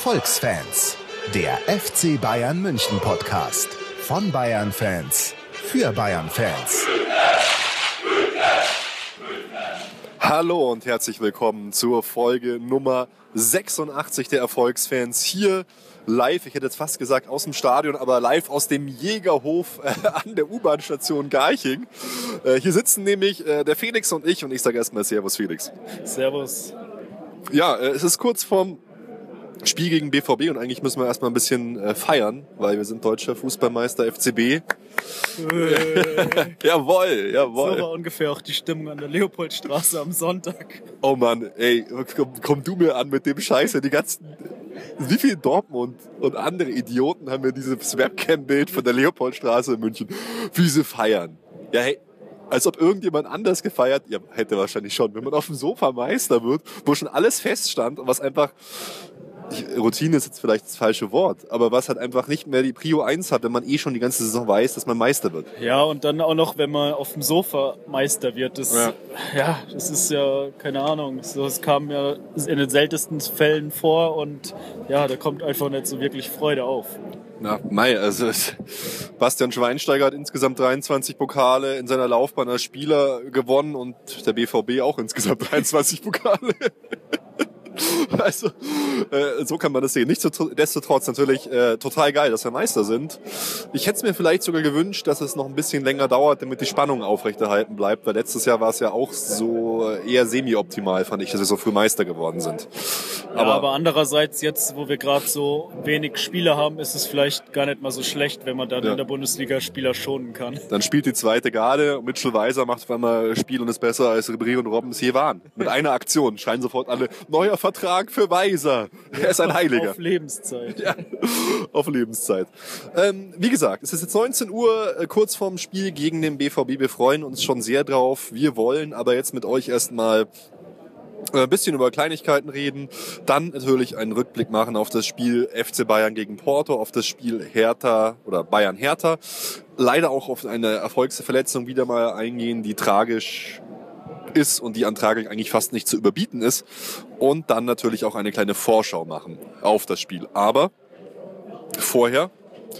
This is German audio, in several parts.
Erfolgsfans, der FC Bayern München Podcast von Bayern Fans für Bayern Fans. Hallo und herzlich willkommen zur Folge Nummer 86 der Erfolgsfans hier live, ich hätte jetzt fast gesagt aus dem Stadion, aber live aus dem Jägerhof äh, an der U-Bahn-Station Garching. Äh, hier sitzen nämlich äh, der Felix und ich und ich sage erstmal Servus Felix. Servus. Ja, es ist kurz vorm Spiel gegen BVB und eigentlich müssen wir erstmal ein bisschen äh, feiern, weil wir sind deutscher Fußballmeister FCB. Äh. jawoll, jawoll. So war ungefähr auch die Stimmung an der Leopoldstraße am Sonntag. Oh Mann, ey, komm, komm du mir an mit dem Scheiße. Die ganzen, wie viel Dortmund und andere Idioten haben mir dieses Webcam-Bild von der Leopoldstraße in München, wie sie feiern. Ja, hey, als ob irgendjemand anders gefeiert, ja, hätte wahrscheinlich schon, wenn man auf dem Sofa Meister wird, wo schon alles feststand und was einfach Routine ist jetzt vielleicht das falsche Wort, aber was halt einfach nicht mehr die Prio 1 hat, wenn man eh schon die ganze Saison weiß, dass man Meister wird. Ja, und dann auch noch, wenn man auf dem Sofa Meister wird. Das, ja. ja das ist ja, keine Ahnung, so, es kam ja in den seltensten Fällen vor und ja, da kommt einfach nicht so wirklich Freude auf. Na, Mai, also Bastian Schweinsteiger hat insgesamt 23 Pokale in seiner Laufbahn als Spieler gewonnen und der BVB auch insgesamt 23 Pokale. Also, äh, so kann man das sehen. Nichtsdestotrotz natürlich äh, total geil, dass wir Meister sind. Ich hätte es mir vielleicht sogar gewünscht, dass es noch ein bisschen länger dauert, damit die Spannung aufrechterhalten bleibt, weil letztes Jahr war es ja auch so eher semi-optimal, fand ich, dass wir so früh Meister geworden sind. Aber, ja, aber andererseits jetzt, wo wir gerade so wenig Spieler haben, ist es vielleicht gar nicht mal so schlecht, wenn man dann ja. in der Bundesliga Spieler schonen kann. Dann spielt die zweite Garde und Mitchell Weiser macht auf einmal Spiel und ist besser als Ribéry und Robben es hier waren. Mit einer Aktion schreien sofort alle, neuer Vertrag für Weiser. Er ist ein Heiliger. Auf Lebenszeit. Ja, auf Lebenszeit. Ähm, wie gesagt, es ist jetzt 19 Uhr, äh, kurz vorm Spiel gegen den BVB. Wir freuen uns schon sehr drauf. Wir wollen aber jetzt mit euch erstmal ein äh, bisschen über Kleinigkeiten reden, dann natürlich einen Rückblick machen auf das Spiel FC Bayern gegen Porto, auf das Spiel Hertha oder Bayern Hertha, leider auch auf eine Erfolgsverletzung wieder mal eingehen, die tragisch ist und die an Tragik eigentlich fast nicht zu überbieten ist und dann natürlich auch eine kleine Vorschau machen auf das Spiel. Aber vorher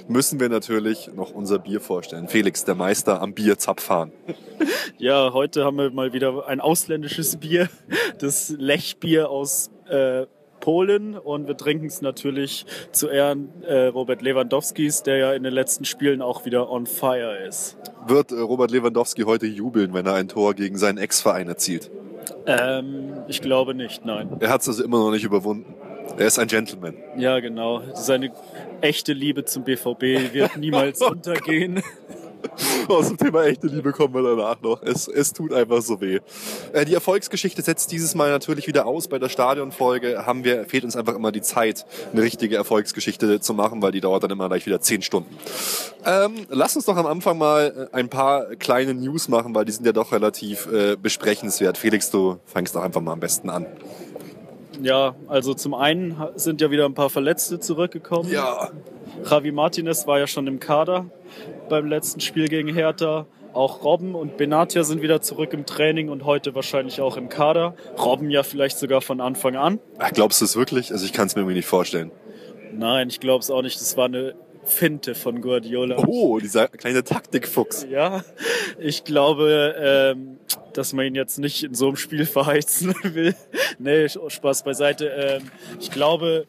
müssen wir natürlich noch unser Bier vorstellen. Felix, der Meister am Bierzapfhahn. Ja, heute haben wir mal wieder ein ausländisches Bier, das Lechbier aus äh, Polen und wir trinken es natürlich zu Ehren äh, Robert Lewandowskis, der ja in den letzten Spielen auch wieder on fire ist. Wird äh, Robert Lewandowski heute jubeln, wenn er ein Tor gegen seinen Ex-Verein erzielt? Ähm, ich glaube nicht, nein. Er hat es also immer noch nicht überwunden. Er ist ein Gentleman. Ja, genau. Seine echte Liebe zum BVB wird niemals untergehen. Aus dem Thema echte Liebe kommen wir danach noch. Es, es tut einfach so weh. Äh, die Erfolgsgeschichte setzt dieses Mal natürlich wieder aus. Bei der Stadionfolge haben wir, fehlt uns einfach immer die Zeit, eine richtige Erfolgsgeschichte zu machen, weil die dauert dann immer gleich wieder zehn Stunden. Ähm, lass uns doch am Anfang mal äh, ein paar kleine News machen, weil die sind ja doch relativ äh, besprechenswert. Felix, du fängst doch einfach mal am besten an. Ja, also zum einen sind ja wieder ein paar Verletzte zurückgekommen. Ja. Javi Martinez war ja schon im Kader beim letzten Spiel gegen Hertha. Auch Robben und Benatia sind wieder zurück im Training und heute wahrscheinlich auch im Kader. Robben ja vielleicht sogar von Anfang an. Ach, glaubst du es wirklich? Also ich kann es mir irgendwie nicht vorstellen. Nein, ich glaube es auch nicht. Das war eine Finte von Guardiola. Oh, dieser kleine Taktikfuchs. Ja, ich glaube, ähm, dass man ihn jetzt nicht in so einem Spiel verheizen will. nee, Spaß beiseite. Ähm, ich glaube,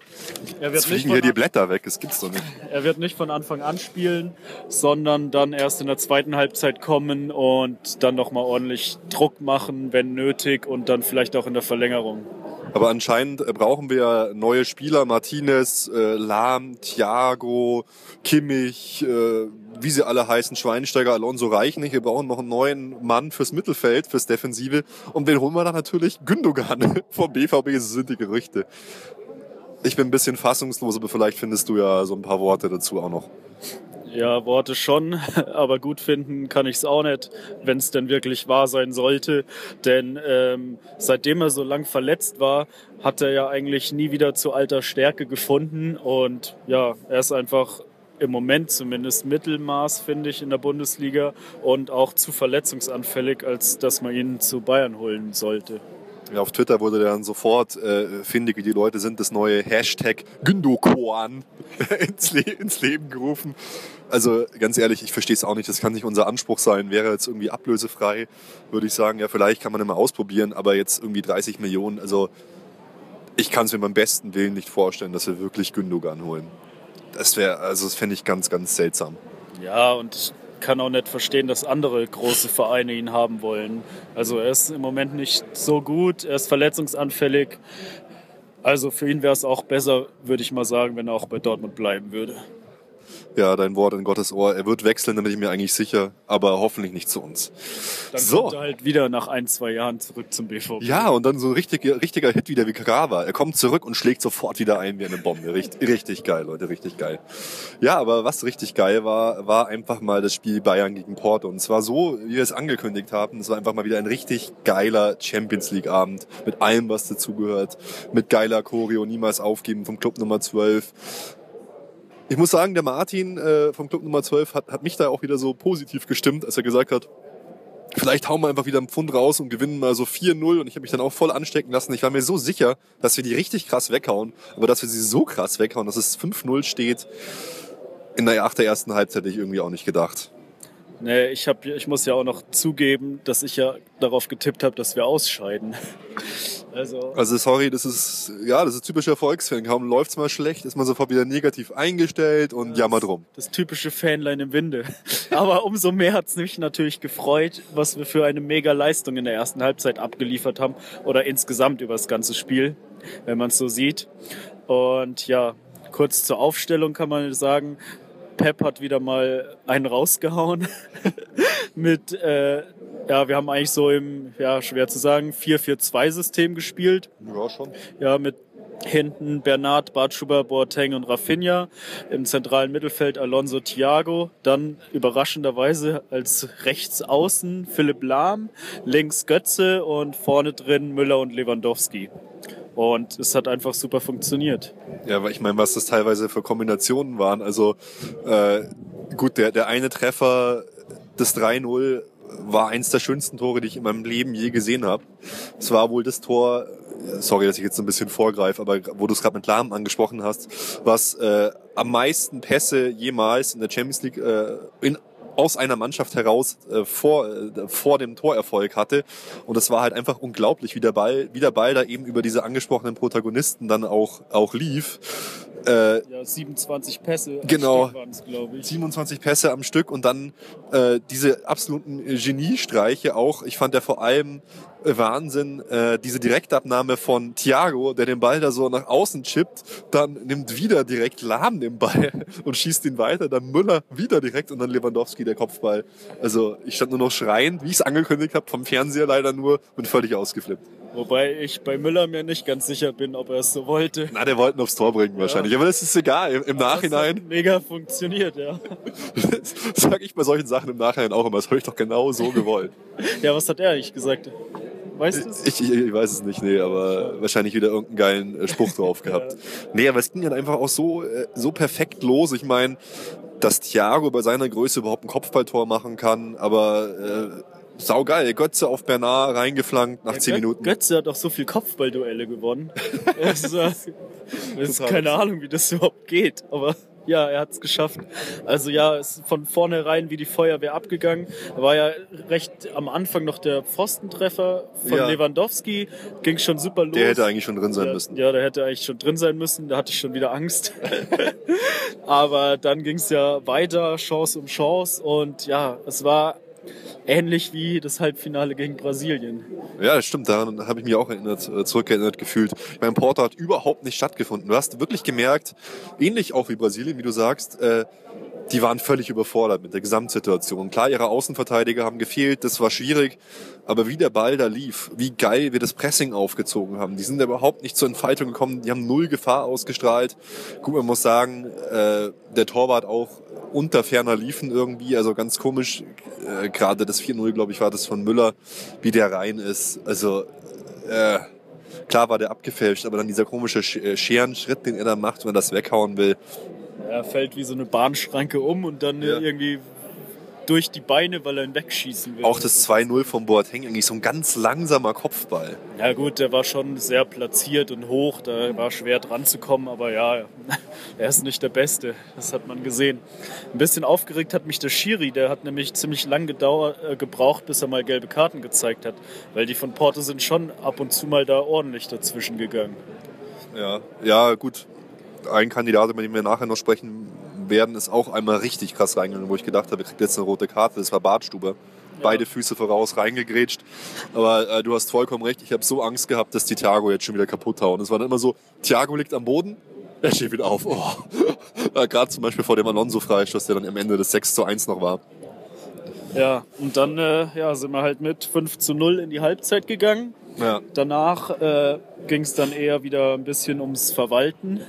er wird Jetzt nicht. hier die Blätter weg, das gibt's doch nicht. Er wird nicht von Anfang an spielen, sondern dann erst in der zweiten Halbzeit kommen und dann nochmal ordentlich Druck machen, wenn nötig und dann vielleicht auch in der Verlängerung. Aber anscheinend äh, brauchen wir neue Spieler. Martinez, äh, Lahm, Thiago, Kimmich, äh, wie sie alle heißen, Schweinsteiger, Alonso reichen nicht. Wir brauchen noch einen neuen Mann fürs Mittelfeld, fürs Defensive. Und wen holen wir dann natürlich? Gündogan vom BVB, so sind die Gerüchte. Ich bin ein bisschen fassungslos, aber vielleicht findest du ja so ein paar Worte dazu auch noch. Ja, Worte schon, aber gut finden kann ich es auch nicht, wenn es denn wirklich wahr sein sollte. Denn ähm, seitdem er so lang verletzt war, hat er ja eigentlich nie wieder zu alter Stärke gefunden. Und ja, er ist einfach im Moment zumindest Mittelmaß, finde ich, in der Bundesliga und auch zu verletzungsanfällig, als dass man ihn zu Bayern holen sollte. Ja, auf Twitter wurde dann sofort äh, findig, wie die Leute sind, das neue Hashtag Gündokoan ins, Le ins Leben gerufen. Also ganz ehrlich, ich verstehe es auch nicht. Das kann nicht unser Anspruch sein. Wäre jetzt irgendwie ablösefrei, würde ich sagen, ja, vielleicht kann man immer ausprobieren, aber jetzt irgendwie 30 Millionen. Also ich kann es mir beim besten Willen nicht vorstellen, dass wir wirklich Gündogan holen. Das wäre, also das fände ich ganz, ganz seltsam. Ja, und ich kann auch nicht verstehen, dass andere große Vereine ihn haben wollen. Also er ist im Moment nicht so gut, er ist verletzungsanfällig. Also für ihn wäre es auch besser, würde ich mal sagen, wenn er auch bei Dortmund bleiben würde. Ja, dein Wort in Gottes Ohr. Er wird wechseln, da bin ich mir eigentlich sicher, aber hoffentlich nicht zu uns. Dann so. kommt er halt wieder nach ein, zwei Jahren zurück zum BVB. Ja, und dann so ein richtiger, richtiger Hit wieder wie Grava. Er kommt zurück und schlägt sofort wieder ein wie eine Bombe. Richtig, richtig geil, Leute, richtig geil. Ja, aber was richtig geil war, war einfach mal das Spiel Bayern gegen Porto. Und zwar so, wie wir es angekündigt haben. Es war einfach mal wieder ein richtig geiler Champions League Abend. Mit allem, was dazugehört. Mit geiler Choreo, niemals aufgeben vom Club Nummer 12 ich muss sagen, der Martin äh, vom Club Nummer 12 hat, hat mich da auch wieder so positiv gestimmt, als er gesagt hat, vielleicht hauen wir einfach wieder einen Pfund raus und gewinnen mal so 4-0 und ich habe mich dann auch voll anstecken lassen. Ich war mir so sicher, dass wir die richtig krass weghauen, aber dass wir sie so krass weghauen, dass es 5-0 steht, in der, nach der ersten Halbzeit hätte ich irgendwie auch nicht gedacht. Nee, ich, hab, ich muss ja auch noch zugeben, dass ich ja darauf getippt habe, dass wir ausscheiden. Also, also sorry, das ist ja das ist typischer Erfolgsfan. Kaum läuft's mal schlecht, ist man sofort wieder negativ eingestellt und jammert rum. Das typische Fanlein im Winde. Aber umso mehr hat's mich natürlich gefreut, was wir für eine mega Leistung in der ersten Halbzeit abgeliefert haben oder insgesamt über das ganze Spiel, wenn man es so sieht. Und ja, kurz zur Aufstellung kann man sagen, Pep hat wieder mal einen rausgehauen mit, äh, ja, wir haben eigentlich so im, ja, schwer zu sagen, 4-4-2-System gespielt. Ja, schon. Ja, mit hinten Bernard, Bartschuber, Boateng und Rafinha. Im zentralen Mittelfeld Alonso Thiago. Dann überraschenderweise als Rechtsaußen Philipp Lahm. Links Götze und vorne drin Müller und Lewandowski. Und es hat einfach super funktioniert. Ja, weil ich meine, was das teilweise für Kombinationen waren. Also äh, gut, der, der eine Treffer, das 3-0, war eins der schönsten Tore, die ich in meinem Leben je gesehen habe. Es war wohl das Tor, sorry, dass ich jetzt ein bisschen vorgreife, aber wo du es gerade mit Lahm angesprochen hast, was äh, am meisten Pässe jemals in der Champions League äh, in aus einer Mannschaft heraus äh, vor, äh, vor dem Torerfolg hatte. Und es war halt einfach unglaublich, wie der Ball, wie der Ball da eben über diese angesprochenen Protagonisten dann auch, auch lief. Äh, ja, 27 Pässe genau, ich. 27 Pässe am Stück und dann äh, diese absoluten Geniestreiche auch. Ich fand ja vor allem Wahnsinn. Äh, diese Direktabnahme von Thiago, der den Ball da so nach außen chippt, dann nimmt wieder direkt Lahm den Ball und schießt ihn weiter, dann Müller wieder direkt und dann Lewandowski der Kopfball. Also ich stand nur noch schreiend, wie ich es angekündigt habe, vom Fernseher leider nur, bin völlig ausgeflippt. Wobei ich bei Müller mir nicht ganz sicher bin, ob er es so wollte. Na, der wollte ihn aufs Tor bringen wahrscheinlich. Ja. Aber das ist egal. Im, im Nachhinein. Das hat mega funktioniert, ja. das sag ich bei solchen Sachen im Nachhinein auch immer. Das habe ich doch genau so gewollt. ja, was hat er eigentlich gesagt? Weißt du ich, ich, ich, weiß es nicht, nee, aber wahrscheinlich wieder irgendeinen geilen äh, Spruch drauf gehabt. ja. Nee, aber es ging dann einfach auch so, äh, so perfekt los. Ich meine, dass Thiago bei seiner Größe überhaupt ein Kopfballtor machen kann, aber äh, saugeil. Götze auf Bernard reingeflankt nach ja, 10 Minuten. Götze hat auch so viel Kopfballduelle gewonnen. das ist, das ist keine Ahnung, wie das überhaupt geht, aber ja, er hat es geschafft. Also ja, ist von vornherein wie die Feuerwehr abgegangen. War ja recht am Anfang noch der Pfostentreffer von ja. Lewandowski. Ging schon super los. Der hätte eigentlich schon drin sein ja, müssen. Ja, der hätte eigentlich schon drin sein müssen. Da hatte ich schon wieder Angst. Aber dann ging es ja weiter, Chance um Chance. Und ja, es war ähnlich wie das Halbfinale gegen Brasilien. Ja, das stimmt, daran habe ich mich auch erinnert, äh, zurückerinnert gefühlt. Mein Porto hat überhaupt nicht stattgefunden. Du hast wirklich gemerkt, ähnlich auch wie Brasilien, wie du sagst, äh, die waren völlig überfordert mit der Gesamtsituation. Klar, ihre Außenverteidiger haben gefehlt, das war schwierig, aber wie der Ball da lief, wie geil wir das Pressing aufgezogen haben, die sind überhaupt nicht zur Entfaltung gekommen, die haben null Gefahr ausgestrahlt. Gut, man muss sagen, äh, der Torwart auch unter ferner liefen irgendwie, also ganz komisch, äh, gerade das 4-0, glaube ich, war das von Müller, wie der rein ist. Also äh, klar war der abgefälscht, aber dann dieser komische äh, Scherenschritt, den er da macht, wenn er das weghauen will, er fällt wie so eine Bahnschranke um und dann ja. irgendwie durch die Beine, weil er ihn wegschießen will. Auch das 2-0 vom Boateng, eigentlich so ein ganz langsamer Kopfball. Ja gut, der war schon sehr platziert und hoch, da war schwer dran zu kommen, aber ja, er ist nicht der Beste, das hat man gesehen. Ein bisschen aufgeregt hat mich der Schiri, der hat nämlich ziemlich lang gedauert, äh, gebraucht, bis er mal gelbe Karten gezeigt hat, weil die von Porto sind schon ab und zu mal da ordentlich dazwischen gegangen. Ja, ja gut. Ein Kandidat, über den wir nachher noch sprechen werden, ist auch einmal richtig krass reingegangen, wo ich gedacht habe, er kriegt jetzt eine rote Karte. Das war Bartstuber. Beide Füße voraus reingegrätscht. Aber äh, du hast vollkommen recht. Ich habe so Angst gehabt, dass die Thiago jetzt schon wieder kaputt hauen. Es war dann immer so, Thiago liegt am Boden, er steht wieder auf. Oh. Gerade zum Beispiel vor dem Alonso-Freistoß, der dann am Ende des 6 zu 1 noch war. Ja, und dann äh, ja, sind wir halt mit 5 zu 0 in die Halbzeit gegangen. Ja. Danach äh, ging es dann eher wieder ein bisschen ums Verwalten.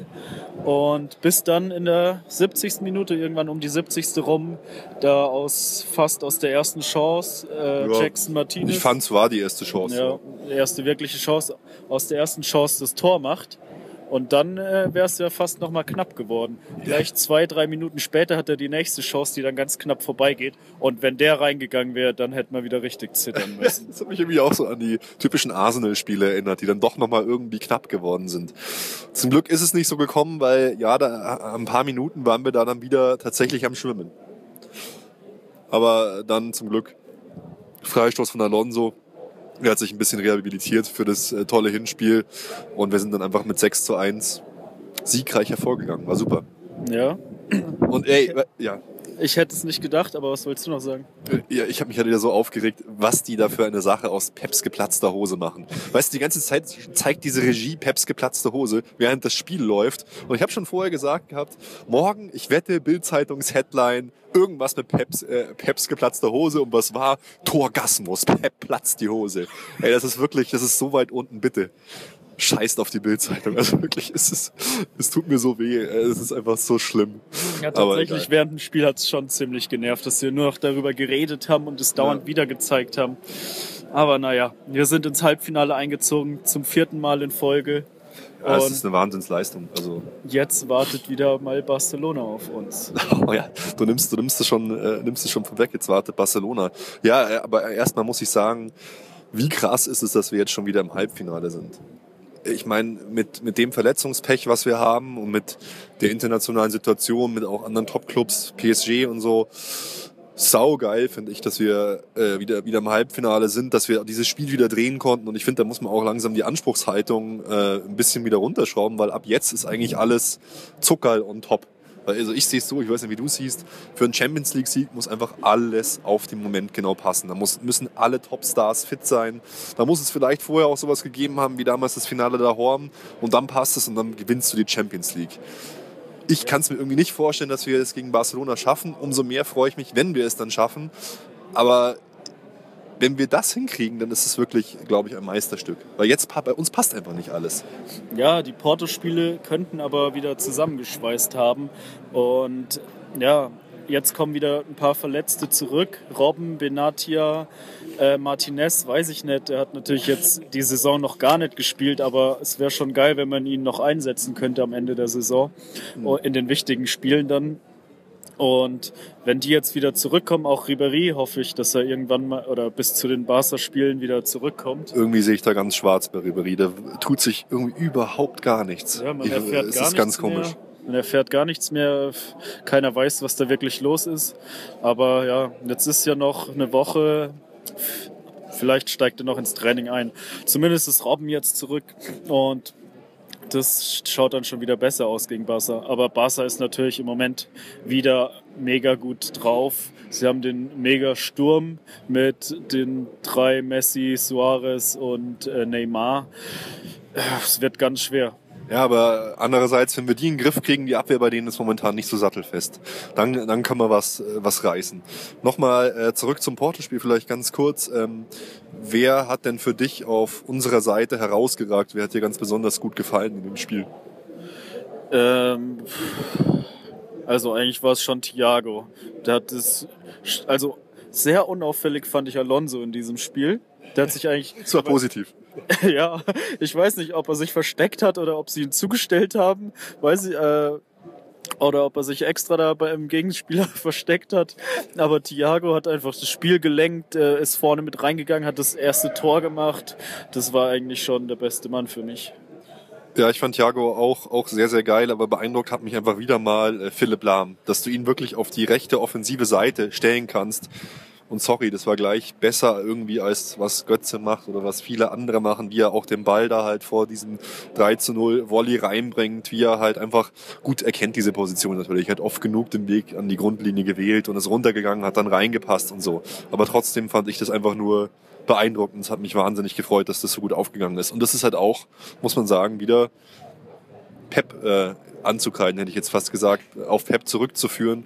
Und bis dann in der 70. Minute, irgendwann um die 70. rum, da aus fast aus der ersten Chance, äh, Ja. Jackson Martinez. Ich fand, es war die erste Chance. ja, die erste wirkliche Chance, aus der ersten Chance das Tor macht. Und dann äh, wäre es ja fast noch mal knapp geworden. Gleich zwei, drei Minuten später hat er die nächste Chance, die dann ganz knapp vorbeigeht. Und wenn der reingegangen wäre, dann hätte man wieder richtig zittern müssen. Das hat mich irgendwie auch so an die typischen Arsenal-Spiele erinnert, die dann doch nochmal irgendwie knapp geworden sind. Zum Glück ist es nicht so gekommen, weil ja, da, ein paar Minuten waren wir da dann wieder tatsächlich am Schwimmen. Aber dann zum Glück Freistoß von Alonso. Er hat sich ein bisschen rehabilitiert für das äh, tolle Hinspiel und wir sind dann einfach mit 6 zu 1 siegreich hervorgegangen. War super. ja, Und ey, äh, ja, ich hätte es nicht gedacht, aber was willst du noch sagen? Ja, ich habe mich halt wieder so aufgeregt, was die da für eine Sache aus Peps geplatzter Hose machen. Weißt du, die ganze Zeit zeigt diese Regie Peps geplatzte Hose, während das Spiel läuft. Und ich habe schon vorher gesagt gehabt, morgen, ich wette, Bild-Zeitungs-Headline, irgendwas mit Peps, äh, Peps geplatzter Hose. Und was war? Torgasmus. Pep platzt die Hose. Ey, das ist wirklich, das ist so weit unten, bitte. Scheißt auf die Bildzeitung. Also wirklich, es ist, es tut mir so weh. Es ist einfach so schlimm. Ja, tatsächlich während dem Spiel hat es schon ziemlich genervt, dass wir nur noch darüber geredet haben und es dauernd Ja. wieder gezeigt haben. Aber naja, wir sind ins Halbfinale eingezogen, zum vierten Mal in Folge. Ja, es ist eine Wahnsinnsleistung. Also jetzt wartet wieder mal Barcelona auf uns. Oh ja, du nimmst, du nimmst es schon, äh, nimmst es schon vorweg. Jetzt wartet Barcelona. Ja, äh, aber erstmal muss ich sagen, wie krass ist es, dass wir jetzt schon wieder im Halbfinale sind. Ich meine, mit, mit dem Verletzungspech, was wir haben und mit der internationalen Situation, mit auch anderen Topclubs, PSG und so, saugeil finde ich, dass wir äh, wieder, wieder im Halbfinale sind, dass wir dieses Spiel wieder drehen konnten. Und ich finde, da muss man auch langsam die Anspruchshaltung äh, ein bisschen wieder runterschrauben, weil ab jetzt ist eigentlich alles Zuckerl und top. Also ich sehe es so, ich weiß nicht, wie du siehst, für einen Champions League-Sieg muss einfach alles auf den Moment genau passen. Da muss, müssen alle Topstars fit sein. Da muss es vielleicht vorher auch sowas gegeben haben, wie damals das Finale der Horn. Und dann passt es und dann gewinnst du die Champions League. Ich kann es mir irgendwie nicht vorstellen, dass wir es gegen Barcelona schaffen. Umso mehr freue ich mich, wenn wir es dann schaffen. Aber wenn wir das hinkriegen, dann ist es wirklich, glaube ich, ein Meisterstück. Weil jetzt bei uns passt einfach nicht alles. Ja, die Porto-Spiele könnten aber wieder zusammengeschweißt haben. Und ja, jetzt kommen wieder ein paar Verletzte zurück. Robben, Benatia, äh, Martinez, weiß ich nicht. Er hat natürlich jetzt die Saison noch gar nicht gespielt, aber es wäre schon geil, wenn man ihn noch einsetzen könnte am Ende der Saison. Oh, In den wichtigen Spielen dann. Und wenn die jetzt wieder zurückkommen, auch Ribéry, hoffe ich, dass er irgendwann mal oder bis zu den Barca-Spielen wieder zurückkommt. Irgendwie sehe ich da ganz schwarz bei Ribéry. Da tut sich irgendwie überhaupt gar nichts. Ja, man Ich- erfährt es gar ist ganz nichts komisch. Mehr. Man erfährt gar nichts mehr. Keiner weiß, was da wirklich los ist. Aber ja, jetzt ist ja noch eine Woche. Vielleicht steigt er noch ins Training ein. Zumindest ist Robben jetzt zurück und das schaut dann schon wieder besser aus gegen Barca. Aber Barca ist natürlich im Moment wieder mega gut drauf. Sie haben den mega Sturm mit den drei Messi, Suarez und äh, Neymar. Es wird ganz schwer. Ja, aber andererseits, wenn wir die in den Griff kriegen, die Abwehr bei denen ist momentan nicht so sattelfest. Dann, dann können wir was, äh, was reißen. Nochmal äh, zurück zum Porto-Spiel vielleicht ganz kurz. Ähm, wer hat denn für dich auf unserer Seite herausgeragt? Wer hat dir ganz besonders gut gefallen in dem Spiel? Ähm, also eigentlich war es schon Thiago. Der hat es, also sehr unauffällig fand ich Alonso in diesem Spiel. Der hat sich eigentlich, Das war positiv. ja, ich weiß nicht, ob er sich versteckt hat oder ob sie ihn zugestellt haben. Weiß ich, äh, oder ob er sich extra da beim Gegenspieler versteckt hat. Aber Thiago hat einfach das Spiel gelenkt, äh, ist vorne mit reingegangen, hat das erste Tor gemacht. Das war eigentlich schon der beste Mann für mich. Ja, ich fand Thiago auch, auch sehr, sehr geil, aber beeindruckt hat mich einfach wieder mal äh, Philipp Lahm, dass du ihn wirklich auf die rechte offensive Seite stellen kannst. Und sorry, das war gleich besser irgendwie als was Götze macht oder was viele andere machen, wie er auch den Ball da halt vor diesem 3 zu 0 Volley reinbringt, wie er halt einfach gut erkennt diese Position natürlich. Hat oft genug den Weg an die Grundlinie gewählt und ist runtergegangen, hat dann reingepasst und so. Aber trotzdem fand ich das einfach nur beeindruckend. Es hat mich wahnsinnig gefreut, dass das so gut aufgegangen ist. Und das ist halt auch, muss man sagen, wieder Pep äh, anzukreiden, hätte ich jetzt fast gesagt, auf Pep zurückzuführen.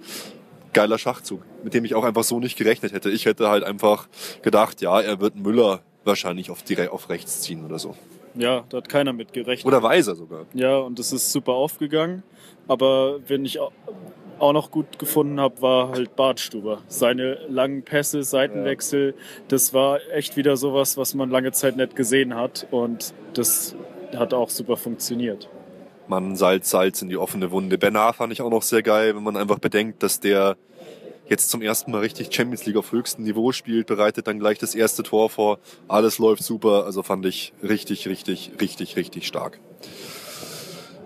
Geiler Schachzug, mit dem ich auch einfach so nicht gerechnet hätte. Ich hätte halt einfach gedacht, ja, er wird Müller wahrscheinlich auf, direkt auf rechts ziehen oder so. Ja, da hat keiner mit gerechnet. Oder Weiser sogar. Ja, und das ist super aufgegangen. Aber wenn ich auch noch gut gefunden habe, war halt Bartstuber. Seine langen Pässe, Seitenwechsel, ja. das war echt wieder sowas, was man lange Zeit nicht gesehen hat. Und das hat auch super funktioniert. Man Salz, Salz in die offene Wunde. Bernard fand ich auch noch sehr geil, wenn man einfach bedenkt, dass der jetzt zum ersten Mal richtig Champions League auf höchstem Niveau spielt, bereitet dann gleich das erste Tor vor. Alles läuft super. Also fand ich richtig, richtig, richtig, richtig stark.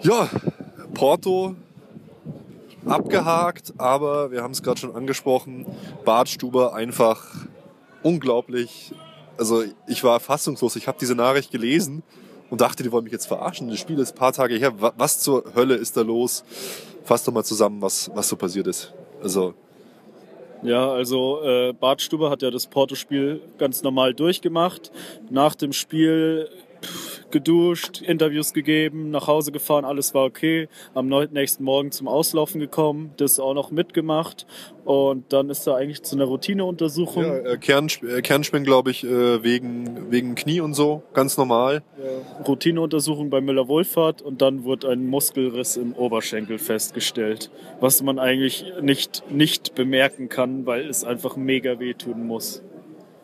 Ja, Porto abgehakt, aber wir haben es gerade schon angesprochen, Bartstuber einfach unglaublich. Also ich war fassungslos. Ich habe diese Nachricht gelesen und dachte, die wollen mich jetzt verarschen. Das Spiel ist ein paar Tage her. Was zur Hölle ist da los? Fass doch mal zusammen, was, was so passiert ist. Also ja, also äh, Bart Stuber hat ja das Porto-Spiel ganz normal durchgemacht. Nach dem Spiel geduscht, Interviews gegeben, nach Hause gefahren, alles war okay. Am nächsten Morgen zum Auslaufen gekommen, das auch noch mitgemacht und dann ist er eigentlich zu einer Routineuntersuchung. Ja, äh, Kernsp äh, Kernspinnen, glaube ich, äh, wegen, wegen Knie und so, ganz normal. Ja. Routineuntersuchung bei Müller-Wohlfahrt und dann wurde ein Muskelriss im Oberschenkel festgestellt, was man eigentlich nicht, nicht bemerken kann, weil es einfach mega wehtun muss.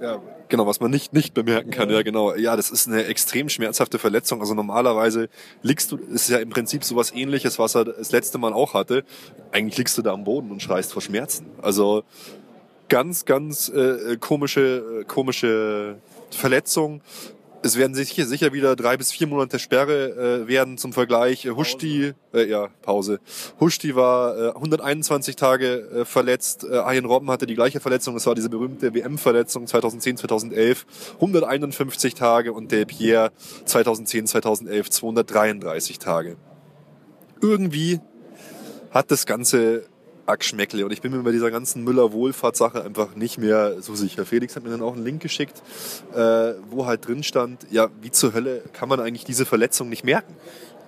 Ja, genau, was man nicht, nicht bemerken kann, ja. ja genau. Ja, das ist eine extrem schmerzhafte Verletzung. Also normalerweise liegst du, ist ja im Prinzip sowas ähnliches, was er das letzte Mal auch hatte. Eigentlich liegst du da am Boden und schreist vor Schmerzen. Also ganz, ganz äh, komische, komische Verletzung. Es werden sicher, sicher wieder drei bis vier Monate Sperre äh, werden zum Vergleich. Huschti, äh, ja, Pause. Huschti war äh, 121 Tage äh, verletzt. Äh, Arjen Robben hatte die gleiche Verletzung. Das war diese berühmte WM-Verletzung 2010, 2011. 151 Tage und Del Pierre 2010, 2011 233 Tage. Irgendwie hat das Ganze Ackschmeckle. Und ich bin mir bei dieser ganzen Müller-Wohlfahrt-Sache einfach nicht mehr so sicher. Felix hat mir dann auch einen Link geschickt, äh, wo halt drin stand, ja, wie zur Hölle kann man eigentlich diese Verletzung nicht merken?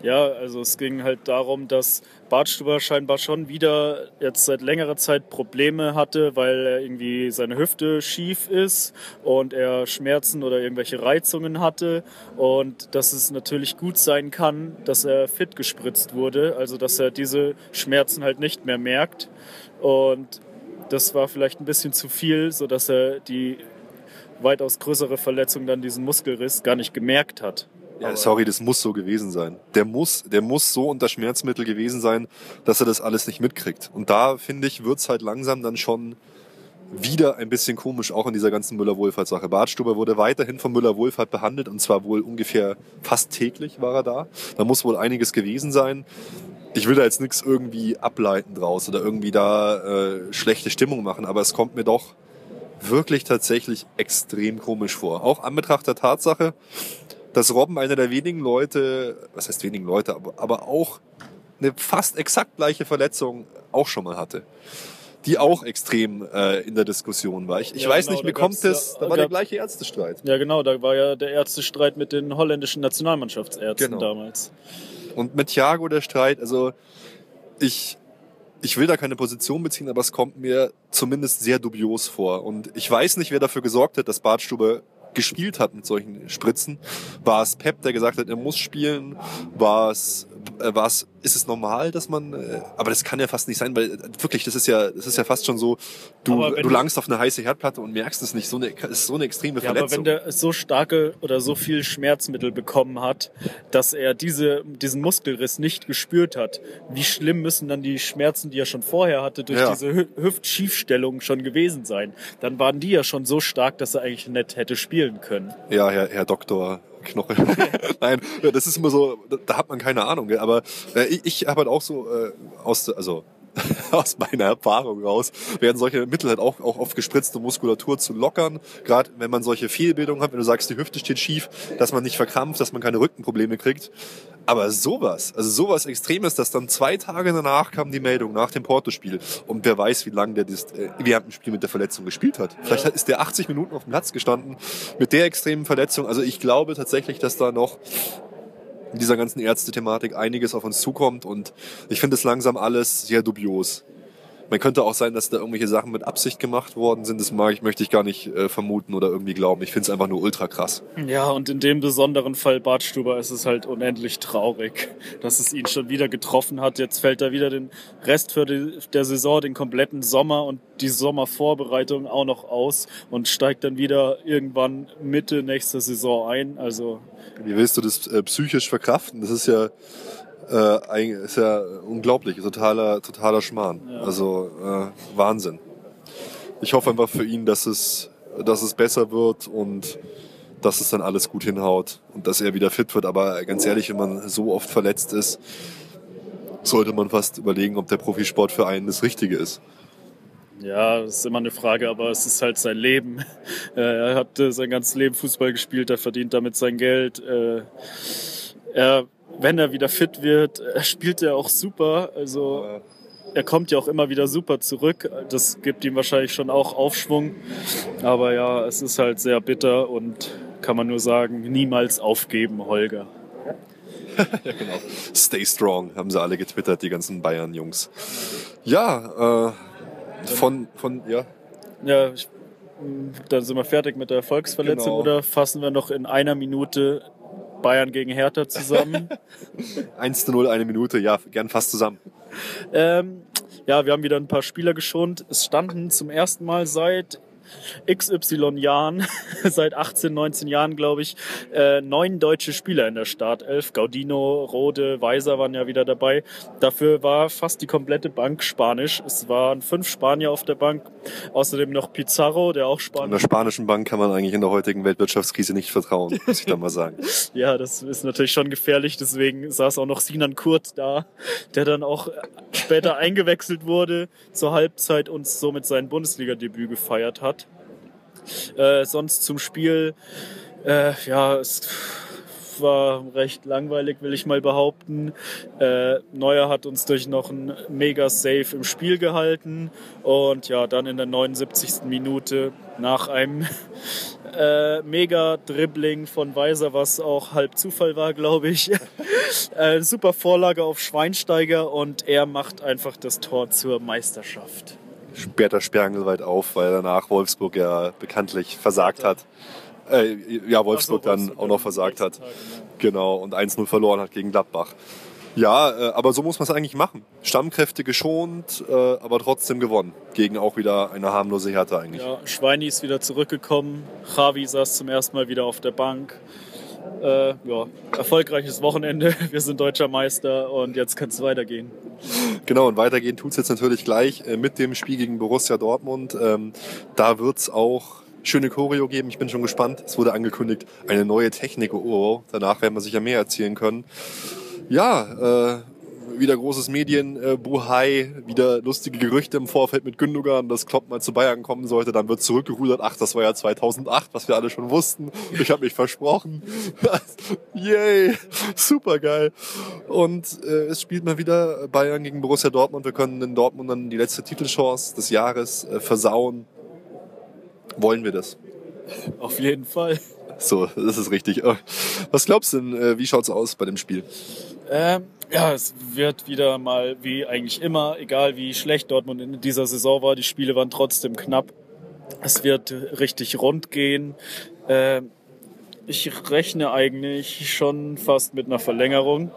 Ja, also es ging halt darum, dass Bartstuber scheinbar schon wieder jetzt seit längerer Zeit Probleme hatte, weil irgendwie seine Hüfte schief ist und er Schmerzen oder irgendwelche Reizungen hatte und dass es natürlich gut sein kann, dass er fit gespritzt wurde, also dass er diese Schmerzen halt nicht mehr merkt und das war vielleicht ein bisschen zu viel, sodass er die weitaus größere Verletzung dann diesen Muskelriss gar nicht gemerkt hat. Ja, sorry, das muss so gewesen sein. Der muss, der muss so unter Schmerzmittel gewesen sein, dass er das alles nicht mitkriegt. Und da, finde ich, wird's halt langsam dann schon wieder ein bisschen komisch, auch in dieser ganzen Müller-Wohlfahrt-Sache. Bartstuber wurde weiterhin von Müller-Wohlfahrt behandelt und zwar wohl ungefähr fast täglich war er da. Da muss wohl einiges gewesen sein. Ich will da jetzt nichts irgendwie ableiten draus oder irgendwie da äh, schlechte Stimmung machen, aber es kommt mir doch wirklich tatsächlich extrem komisch vor. Auch an Betracht der Tatsache, dass Robben einer der wenigen Leute, was heißt wenigen Leute, aber, aber auch eine fast exakt gleiche Verletzung auch schon mal hatte. Die auch extrem äh, in der Diskussion war. Ich, ich ja, weiß genau, nicht, mir kommt es, da, da war der gleiche Ärztestreit. Ja, genau, da war ja der Ärztestreit mit den holländischen Nationalmannschaftsärzten genau. damals. Und mit Thiago der Streit, also ich, ich will da keine Position beziehen, aber es kommt mir zumindest sehr dubios vor. Und ich weiß nicht, wer dafür gesorgt hat, dass Bartstube gespielt hat mit solchen Spritzen. War es Pep, der gesagt hat, er muss spielen? War es äh, war es, ist es normal, dass man, äh, aber das kann ja fast nicht sein, weil äh, wirklich, das ist ja, das ist ja fast schon so, du, du langst auf eine heiße Herdplatte und merkst es nicht, so eine, ist so eine extreme Ja, aber Verletzung. wenn der so starke oder so viel Schmerzmittel bekommen hat, dass er diese, diesen Muskelriss nicht gespürt hat, wie schlimm müssen dann die Schmerzen, die er schon vorher hatte, durch Ja. diese Hü Hüftschiefstellung schon gewesen sein? Dann waren die ja schon so stark, dass er eigentlich nicht hätte spielen können. Ja, Herr, Herr Doktor Knoche. Nein, das ist immer so, da, hat man keine Ahnung. Gell? Aber äh, ich, ich habe halt auch so äh, aus, also aus meiner Erfahrung raus, werden solche Mittel halt auch, auch oft gespritzt, um Muskulatur zu lockern. Gerade wenn man solche Fehlbildungen hat, wenn du sagst, die Hüfte steht schief, dass man nicht verkrampft, dass man keine Rückenprobleme kriegt. Aber sowas, also sowas Extremes, dass dann zwei Tage danach kam die Meldung nach dem Porto-Spiel und wer weiß, wie lange der das, äh, während dem Spiel mit der Verletzung gespielt hat. Vielleicht hat- ist der 80 Minuten auf dem Platz gestanden mit der extremen Verletzung. Also ich glaube tatsächlich, dass da noch in dieser ganzen Ärzte-Thematik einiges auf uns zukommt und ich finde es langsam alles sehr dubios. Man könnte auch sein, dass da irgendwelche Sachen mit Absicht gemacht worden sind. Das mag ich, möchte ich gar nicht äh, vermuten oder irgendwie glauben. Ich finde es einfach nur ultra krass. Ja, und in dem besonderen Fall Bartstuber ist es halt unendlich traurig, dass es ihn schon wieder getroffen hat. Jetzt fällt er wieder den Rest für die, der Saison, den kompletten Sommer und die Sommervorbereitung auch noch aus und steigt dann wieder irgendwann Mitte nächster Saison ein. Also Wie willst du das äh, psychisch verkraften? Das ist ja, äh, ist ja unglaublich, totaler, totaler Schmarrn. Also äh, Wahnsinn. Ich hoffe einfach für ihn, dass es, dass es besser wird und dass es dann alles gut hinhaut und dass er wieder fit wird. Aber ganz ehrlich, wenn man so oft verletzt ist, sollte man fast überlegen, ob der Profisport für einen das Richtige ist. Ja, das ist immer eine Frage, aber es ist halt sein Leben. Äh, Er hat äh, sein ganzes Leben Fußball gespielt, er verdient damit sein Geld. Er, wenn er wieder fit wird, äh, spielt er auch super. Also er kommt ja auch immer wieder super zurück. Das gibt ihm wahrscheinlich schon auch Aufschwung. Aber ja, es ist halt sehr bitter und kann man nur sagen, niemals aufgeben, Holger. Stay strong, haben sie alle getwittert, die ganzen Bayern-Jungs. Ja, äh, von, von, ja. Ja, ich, dann sind wir fertig mit der Volksverletzung Genau. oder fassen wir noch in einer Minute Bayern gegen Hertha zusammen? 1 zu 0, eine Minute, ja, gern fast zusammen. ähm, ja, wir haben wieder ein paar Spieler geschont. Es standen zum ersten Mal seit XY Jahren, seit 18, 19 Jahren, glaube ich, äh, neun deutsche Spieler in der Startelf. Gaudino, Rode, Weiser waren ja wieder dabei. Dafür war fast die komplette Bank Spanisch. Es waren fünf Spanier auf der Bank. Außerdem noch Pizarro, der auch In Spanisch der spanischen Bank kann man eigentlich in der heutigen Weltwirtschaftskrise nicht vertrauen, muss ich da mal sagen. Ja, das ist natürlich schon gefährlich. Deswegen saß auch noch Sinan Kurt da, der dann auch später eingewechselt wurde zur Halbzeit und somit sein Bundesliga-Debüt gefeiert hat. Äh, sonst zum Spiel, äh, ja, es war recht langweilig, will ich mal behaupten. Äh, Neuer hat uns durch noch ein Mega-Save im Spiel gehalten und ja, dann in der 79. Minute nach einem äh, Mega-Dribbling von Weiser, was auch halb Zufall war, glaube ich. äh, super Vorlage auf Schweinsteiger und er macht einfach das Tor zur Meisterschaft. Sperrt der Sperrangel weit auf, weil danach Wolfsburg ja bekanntlich versagt hat. Äh, ja, Wolfsburg so, dann Wolfsburg auch noch versagt hat. nächsten Tag, Genau, und 1-0 verloren hat gegen Gladbach. Ja, äh, aber so muss man es eigentlich machen. Stammkräfte geschont, äh, aber trotzdem gewonnen. Gegen auch wieder eine harmlose Härte eigentlich. Ja, Schweini ist wieder zurückgekommen. Javi saß zum ersten Mal wieder auf der Bank. Äh, ja, erfolgreiches Wochenende. Wir sind deutscher Meister und jetzt kann es weitergehen. Genau, und weitergehen tut's jetzt natürlich gleich äh, mit dem Spiel gegen Borussia Dortmund. Ähm, da wird's auch schöne Choreo geben. Ich bin schon gespannt. Es wurde angekündigt, eine neue Technik. Oh, oh. Danach werden wir sicher mehr erzählen können. Ja, äh, wieder großes Medien, äh, Buhai, wieder lustige Gerüchte im Vorfeld mit Gündogan, dass Klopp mal zu Bayern kommen sollte. Dann wird zurückgerudert. Ach, das war ja 2008, was wir alle schon wussten. Ich habe mich versprochen. Yay, super geil. Und äh, es spielt mal wieder Bayern gegen Borussia Dortmund. Wir können in Dortmund dann die letzte Titelchance des Jahres äh, versauen. Wollen wir das? Auf jeden Fall. So, das ist richtig. Äh, Was glaubst du denn, äh, wie schaut's aus bei dem Spiel? Ähm, ja, es wird wieder mal wie eigentlich immer, egal wie schlecht Dortmund in dieser Saison war, die Spiele waren trotzdem knapp. Es wird richtig rund gehen. Ähm, ich rechne eigentlich schon fast mit einer Verlängerung.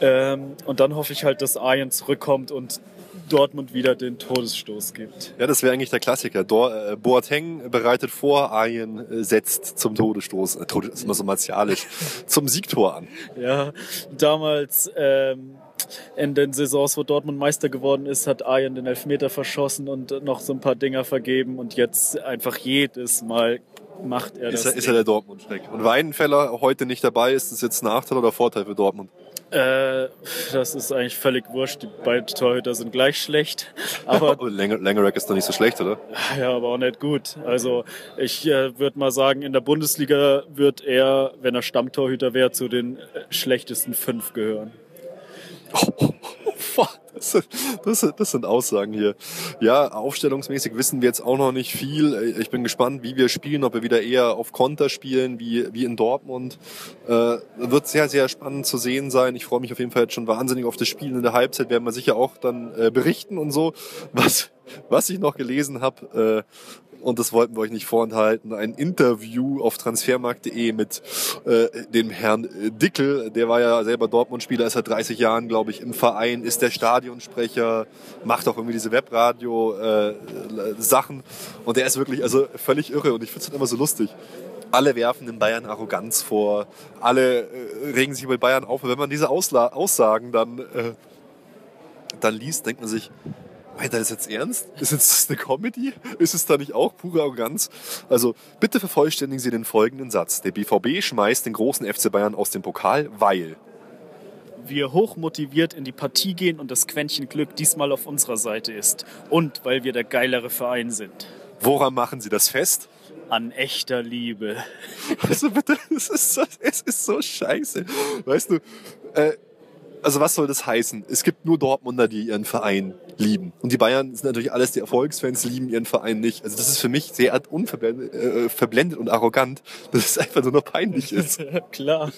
Ähm, und dann hoffe ich halt, dass Ayen zurückkommt und Dortmund wieder den Todesstoß gibt. Ja, das wäre eigentlich der Klassiker. Dor äh, Boateng bereitet vor, Ayen äh, setzt zum Todesstoß, äh, Todes ist immer so martialisch, zum Siegtor an. Ja, damals ähm, in den Saisons, wo Dortmund Meister geworden ist, hat Ayen den Elfmeter verschossen und noch so ein paar Dinger vergeben und jetzt einfach jedes Mal macht er Ist das. er, ist er der Dortmund-Schreck. Und Weidenfeller heute nicht dabei, ist das jetzt Nachteil oder Vorteil für Dortmund? Äh, das ist eigentlich völlig wurscht. Die beiden Torhüter sind gleich schlecht. Aber Langerack ist doch nicht so schlecht, oder? ja, aber auch nicht gut. Also ich äh, würde mal sagen, in der Bundesliga wird er, wenn er Stammtorhüter wäre, zu den schlechtesten fünf gehören. Das sind, das, sind, das sind Aussagen hier. Ja, aufstellungsmäßig wissen wir jetzt auch noch nicht viel. Ich bin gespannt, wie wir spielen, ob wir wieder eher auf Konter spielen, wie, wie in Dortmund. Äh, wird sehr, sehr spannend zu sehen sein. Ich freue mich auf jeden Fall jetzt schon wahnsinnig auf das Spiel in der Halbzeit. Werden wir sicher auch dann äh, berichten und so. Was, was ich noch gelesen habe, äh, und das wollten wir euch nicht vorenthalten, ein Interview auf transfermarkt.de mit äh, dem Herrn äh, Dickel, der war ja selber Dortmund-Spieler, ist seit 30 Jahren, glaube ich, im Verein, ist der Stadionsprecher, macht auch irgendwie diese Webradio-Sachen und der ist wirklich also völlig irre. Und ich finde es halt immer so lustig. Alle werfen den Bayern Arroganz vor, alle äh, regen sich über Bayern auf. Und wenn man diese Ausla Aussagen dann, äh, dann liest, denkt man sich, Meint er das jetzt ernst? Ist jetzt eine Comedy? Ist es da nicht auch pure Arroganz? Also bitte vervollständigen Sie den folgenden Satz. Der BVB schmeißt den großen FC Bayern aus dem Pokal, weil. Wir hochmotiviert in die Partie gehen und das Quäntchen Glück diesmal auf unserer Seite ist. Und weil wir der geilere Verein sind. Woran machen Sie das fest? An echter Liebe. Also bitte, es ist so, es ist so scheiße. Weißt du, äh, also was soll das heißen? Es gibt nur Dortmunder, die ihren Verein lieben. Und die Bayern sind natürlich alles die Erfolgsfans, lieben ihren Verein nicht. Also das ist für mich sehr unverblendet äh, verblendet und arrogant, dass es einfach nur noch peinlich ist. Klar.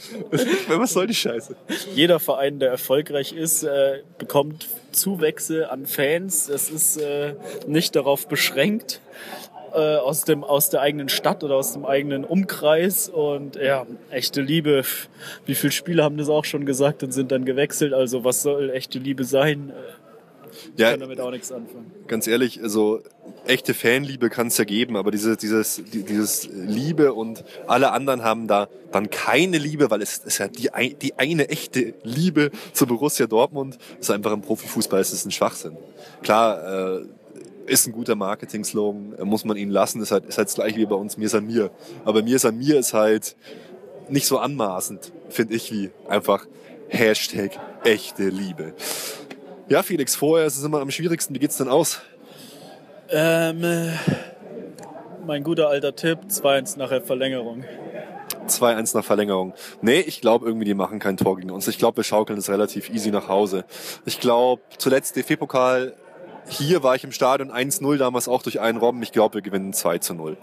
was soll die Scheiße? Jeder Verein, der erfolgreich ist, äh, bekommt Zuwächse an Fans. Es ist äh, nicht darauf beschränkt äh, aus, dem, aus der eigenen Stadt oder aus dem eigenen Umkreis. Und ja, echte Liebe. Wie viele Spieler haben das auch schon gesagt und sind dann gewechselt? Also was soll echte Liebe sein? Äh, Ich Ja, kann damit auch nichts anfangen. ganz ehrlich, also echte Fanliebe kann es ja geben, aber diese, dieses, die- dieses Liebe und alle anderen haben da dann keine Liebe, weil es ist ja die, die eine echte Liebe zu Borussia Dortmund. ist einfach im Profifußball, es ist ein Schwachsinn. Klar, äh, ist ein guter Marketing-Slogan, äh, muss man ihn lassen, ist halt, ist halt das gleiche wie bei uns Mir san mir. Aber Mir san mir ist halt nicht so anmaßend, finde ich, wie einfach Hashtag echte Liebe. Ja, Felix, vorher ist es immer am schwierigsten. Wie geht's denn aus? Ähm, äh, mein guter alter Tipp, 2-1 nach Verlängerung. 2-1 nach Verlängerung. Nee, ich glaube irgendwie, die machen kein Tor gegen uns. Ich glaube, wir schaukeln es relativ easy nach Hause. Ich glaube, zuletzt DFB-Pokal, hier war ich im Stadion 1-0, damals auch durch einen Robben. Ich glaube, wir gewinnen 2 0.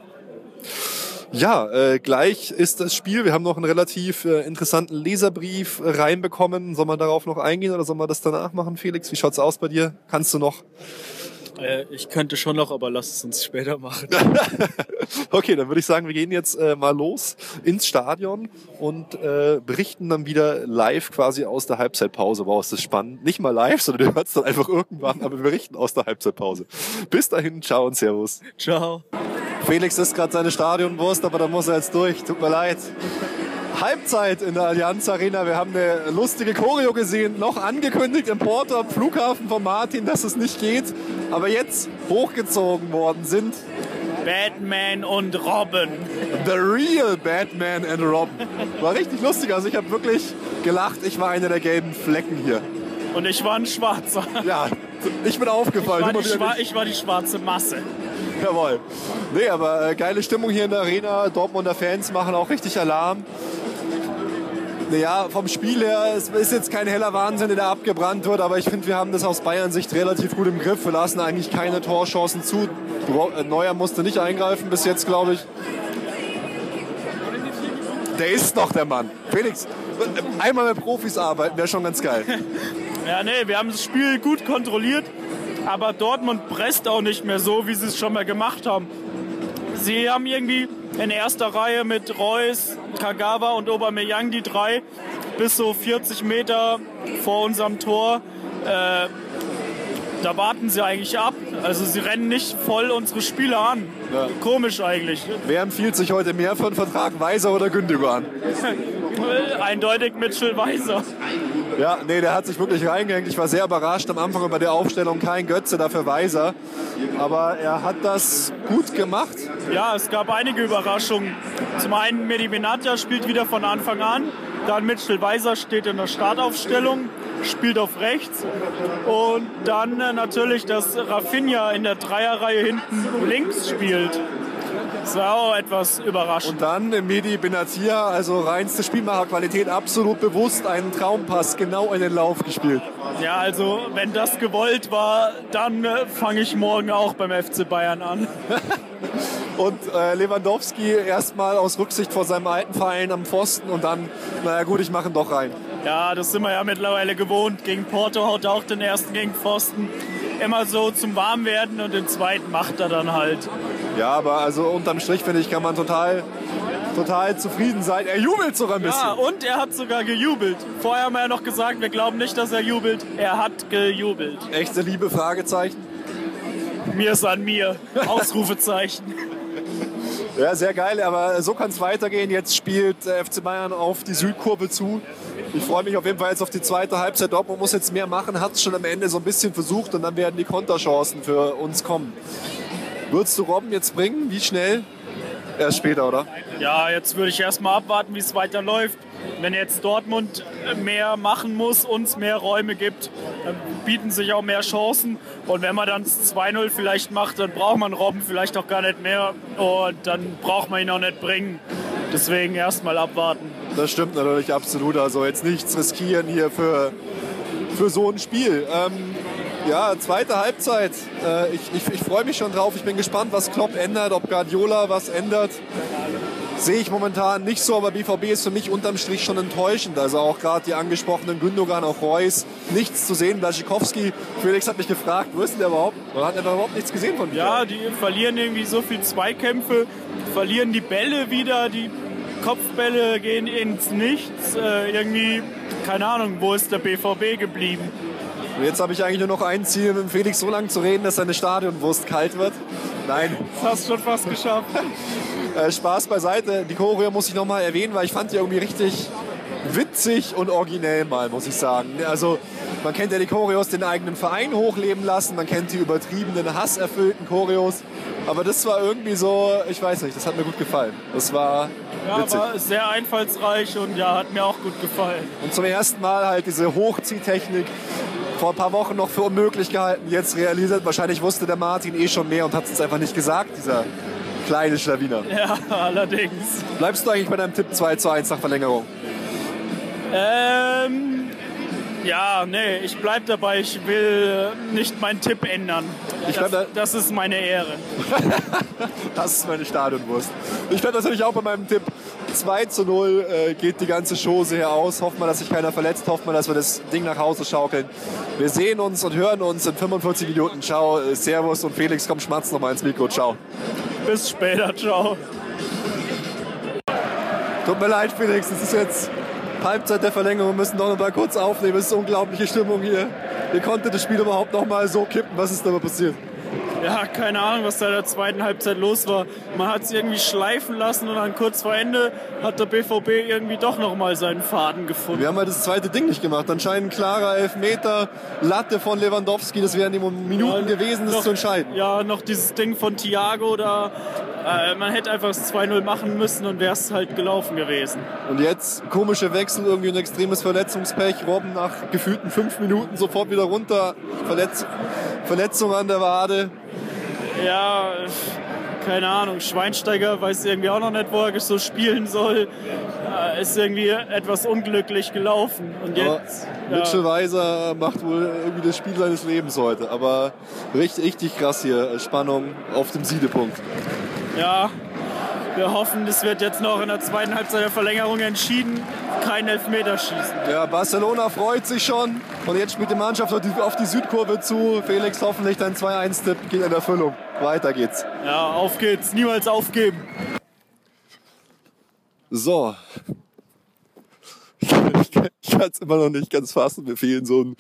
Ja, äh, gleich ist das Spiel. Wir haben noch einen relativ äh, interessanten Leserbrief äh, reinbekommen. Soll man darauf noch eingehen oder soll man das danach machen, Felix? Wie schaut's aus bei dir? Kannst du noch? Äh, ich könnte schon noch, aber lass es uns später machen. Okay, dann würde ich sagen, wir gehen jetzt äh, mal los ins Stadion und äh, berichten dann wieder live quasi aus der Halbzeitpause. Wow, ist das spannend. Nicht mal live, sondern du hörst dann einfach irgendwann, aber wir berichten aus der Halbzeitpause. Bis dahin, ciao und servus. Ciao. Felix isst gerade seine Stadionwurst, aber da muss er jetzt durch. Tut mir leid. Halbzeit in der Allianz Arena. Wir haben eine lustige Choreo gesehen, noch angekündigt im Porto am Flughafen von Martin, dass es nicht geht, aber jetzt hochgezogen worden sind Batman und Robin. The Real Batman and Robin. War richtig lustig. Also ich habe wirklich gelacht. Ich war einer der gelben Flecken hier. Und ich war ein Schwarzer. Ja, ich bin aufgefallen. War Immer die Schwa ich war die schwarze Masse. Jawohl. Nee, aber äh, geile Stimmung hier in der Arena. Dortmunder Fans machen auch richtig Alarm. Naja, vom Spiel her, es ist jetzt kein heller Wahnsinn, der da abgebrannt wird, aber ich finde, wir haben das aus Bayern Sicht relativ gut im Griff. Wir lassen eigentlich keine Torchancen zu. Äh, Neuer musste nicht eingreifen bis jetzt, glaube ich. Der ist noch der Mann. Felix, einmal mit Profis arbeiten wäre schon ganz geil. Ja, nee, wir haben das Spiel gut kontrolliert, aber Dortmund presst auch nicht mehr so, wie sie es schon mal gemacht haben. Sie haben irgendwie in erster Reihe mit Reus, Kagawa und Aubameyang die drei bis so 40 Meter vor unserem Tor. Äh, da warten sie eigentlich ab. Also sie rennen nicht voll unsere Spieler an. Ja. Komisch eigentlich. Wer empfiehlt sich heute mehr für einen Vertrag, Weiser oder Gündogan? Eindeutig Mitchell Weiser. Ja, nee, der hat sich wirklich reingehängt. Ich war sehr überrascht am Anfang über die Aufstellung. Kein Götze, dafür Weiser. Aber er hat das gut gemacht. Ja, es gab einige Überraschungen. Zum einen Medi Benatia spielt wieder von Anfang an. Dann Mitchell Weiser steht in der Startaufstellung, spielt auf rechts. Und dann äh, natürlich, dass Rafinha in der Dreierreihe hinten links spielt. Das war auch etwas überraschend. Und dann Medi Benatia, also reinste Spielmacherqualität, absolut bewusst einen Traumpass genau in den Lauf gespielt. Ja, also wenn das gewollt war, dann äh, fange ich morgen auch beim FC Bayern an. Und äh, Lewandowski erstmal aus Rücksicht vor seinem alten Verein am Pfosten und dann, naja gut, ich mache ihn doch rein. Ja, das sind wir ja mittlerweile gewohnt. Gegen Porto haut er auch den ersten gegen Pfosten. Immer so zum Warmwerden und den zweiten macht er dann halt. Ja, aber also unterm Strich finde ich, kann man total, total zufrieden sein. Er jubelt sogar ein bisschen. Ja, und er hat sogar gejubelt. Vorher haben wir ja noch gesagt, wir glauben nicht, dass er jubelt. Er hat gejubelt. Echte Liebe, Fragezeichen. Mir ist an mir. Ausrufezeichen. Ja, sehr geil, aber so kann es weitergehen. Jetzt spielt der FC Bayern auf die Südkurve zu. Ich freue mich auf jeden Fall jetzt auf die zweite Halbzeit. Dortmund muss jetzt mehr machen, hat es schon am Ende so ein bisschen versucht und dann werden die Konterchancen für uns kommen. Würdest du Robben jetzt bringen? Wie schnell? Erst später, oder? Ja, jetzt würde ich erstmal abwarten, wie es weiterläuft. Wenn jetzt Dortmund mehr machen muss, uns mehr Räume gibt, dann bieten sich auch mehr Chancen. Und wenn man dann 2-0 vielleicht macht, dann braucht man Robben vielleicht auch gar nicht mehr. Und dann braucht man ihn auch nicht bringen. Deswegen erstmal abwarten. Das stimmt natürlich absolut. Also jetzt nichts riskieren hier für, für so ein Spiel. Ähm, ja, zweite Halbzeit. Äh, ich ich, ich freue mich schon drauf. Ich bin gespannt, was Klopp ändert, ob Guardiola was ändert. Sehe ich momentan nicht so, aber BVB ist für mich unterm Strich schon enttäuschend. Also auch gerade die angesprochenen Gündogan, auch Reus, nichts zu sehen. Blaschikowski, Felix hat mich gefragt, wo ist denn der überhaupt? Man hat einfach überhaupt nichts gesehen von ihm. Ja, die verlieren irgendwie so viel Zweikämpfe, verlieren die Bälle wieder, die Kopfbälle gehen ins Nichts. Äh, irgendwie, keine Ahnung, wo ist der BVB geblieben? Und jetzt habe ich eigentlich nur noch ein Ziel, mit Felix so lange zu reden, dass seine Stadionwurst kalt wird. Nein. Das hast du schon fast geschafft. Äh, Spaß beiseite. Die Choreo muss ich nochmal erwähnen, weil ich fand die irgendwie richtig witzig und originell mal, muss ich sagen. Also man kennt ja die Choreos den eigenen Verein hochleben lassen, man kennt die übertriebenen, hasserfüllten Choreos. Aber das war irgendwie so, ich weiß nicht, das hat mir gut gefallen. Das war Ja, witzig. war sehr einfallsreich und ja, hat mir auch gut gefallen. Und zum ersten Mal halt diese Hochziehtechnik. Vor ein paar Wochen noch für unmöglich gehalten, jetzt realisiert. Wahrscheinlich wusste der Martin eh schon mehr und hat es uns einfach nicht gesagt, dieser kleine Schlawiner. Ja, allerdings. Bleibst du eigentlich bei deinem Tipp 2 zu 1 nach Verlängerung? Ähm, ja, nee, ich bleib dabei. Ich will nicht meinen Tipp ändern. Ich Das, bleib da- das ist meine Ehre. Das ist meine Stadionwurst. Ich bleibe natürlich auch bei meinem Tipp. 2 zu 0 äh, geht die ganze Chose hier aus. Hoffen wir, dass sich keiner verletzt. Hoffen wir, dass wir das Ding nach Hause schaukeln. Wir sehen uns und hören uns in 45 Minuten. Ciao, äh, Servus und Felix, komm, schmatz noch mal ins Mikro. Ciao. Bis später, ciao. Tut mir leid, Felix, es ist jetzt Halbzeit der Verlängerung. Wir müssen doch noch mal kurz aufnehmen. Es ist unglaubliche Stimmung hier. Wie konnte das Spiel überhaupt noch mal so kippen? Was ist dabei passiert? Ja, keine Ahnung, was da in der zweiten Halbzeit los war. Man hat es irgendwie schleifen lassen und dann kurz vor Ende hat der BVB irgendwie doch noch mal seinen Faden gefunden. Wir haben halt das zweite Ding nicht gemacht. Anscheinend klarer Elfmeter, Latte von Lewandowski. Das wären die Minuten gewesen, das noch, zu entscheiden. Ja, noch dieses Ding von Thiago da. Äh, man hätte einfach das 2-0 machen müssen und wäre es halt gelaufen gewesen. Und jetzt komische Wechsel, irgendwie ein extremes Verletzungspech. Robben nach gefühlten fünf Minuten sofort wieder runter. Verletz Verletzung an der Wade. Ja, keine Ahnung. Schweinsteiger weiß irgendwie auch noch nicht, wo er so spielen soll. Äh, ist irgendwie etwas unglücklich gelaufen. Und Aber jetzt. Mitchell Ja, Weiser macht wohl irgendwie das Spiel seines Lebens heute. Aber richtig, richtig krass hier. Spannung auf dem Siedepunkt. ja, wir hoffen, es wird jetzt noch in der zweiten Halbzeit der Verlängerung entschieden. Kein Elfmeterschießen. Ja, Barcelona freut sich schon. Und jetzt spielt die Mannschaft auf die, Südkurve zu. Felix, hoffentlich dein 2-1-Tipp geht in Erfüllung. Weiter geht's. Ja, auf geht's. Niemals aufgeben. So. Ich ich kann es immer noch nicht ganz fassen. Mir fehlen so ein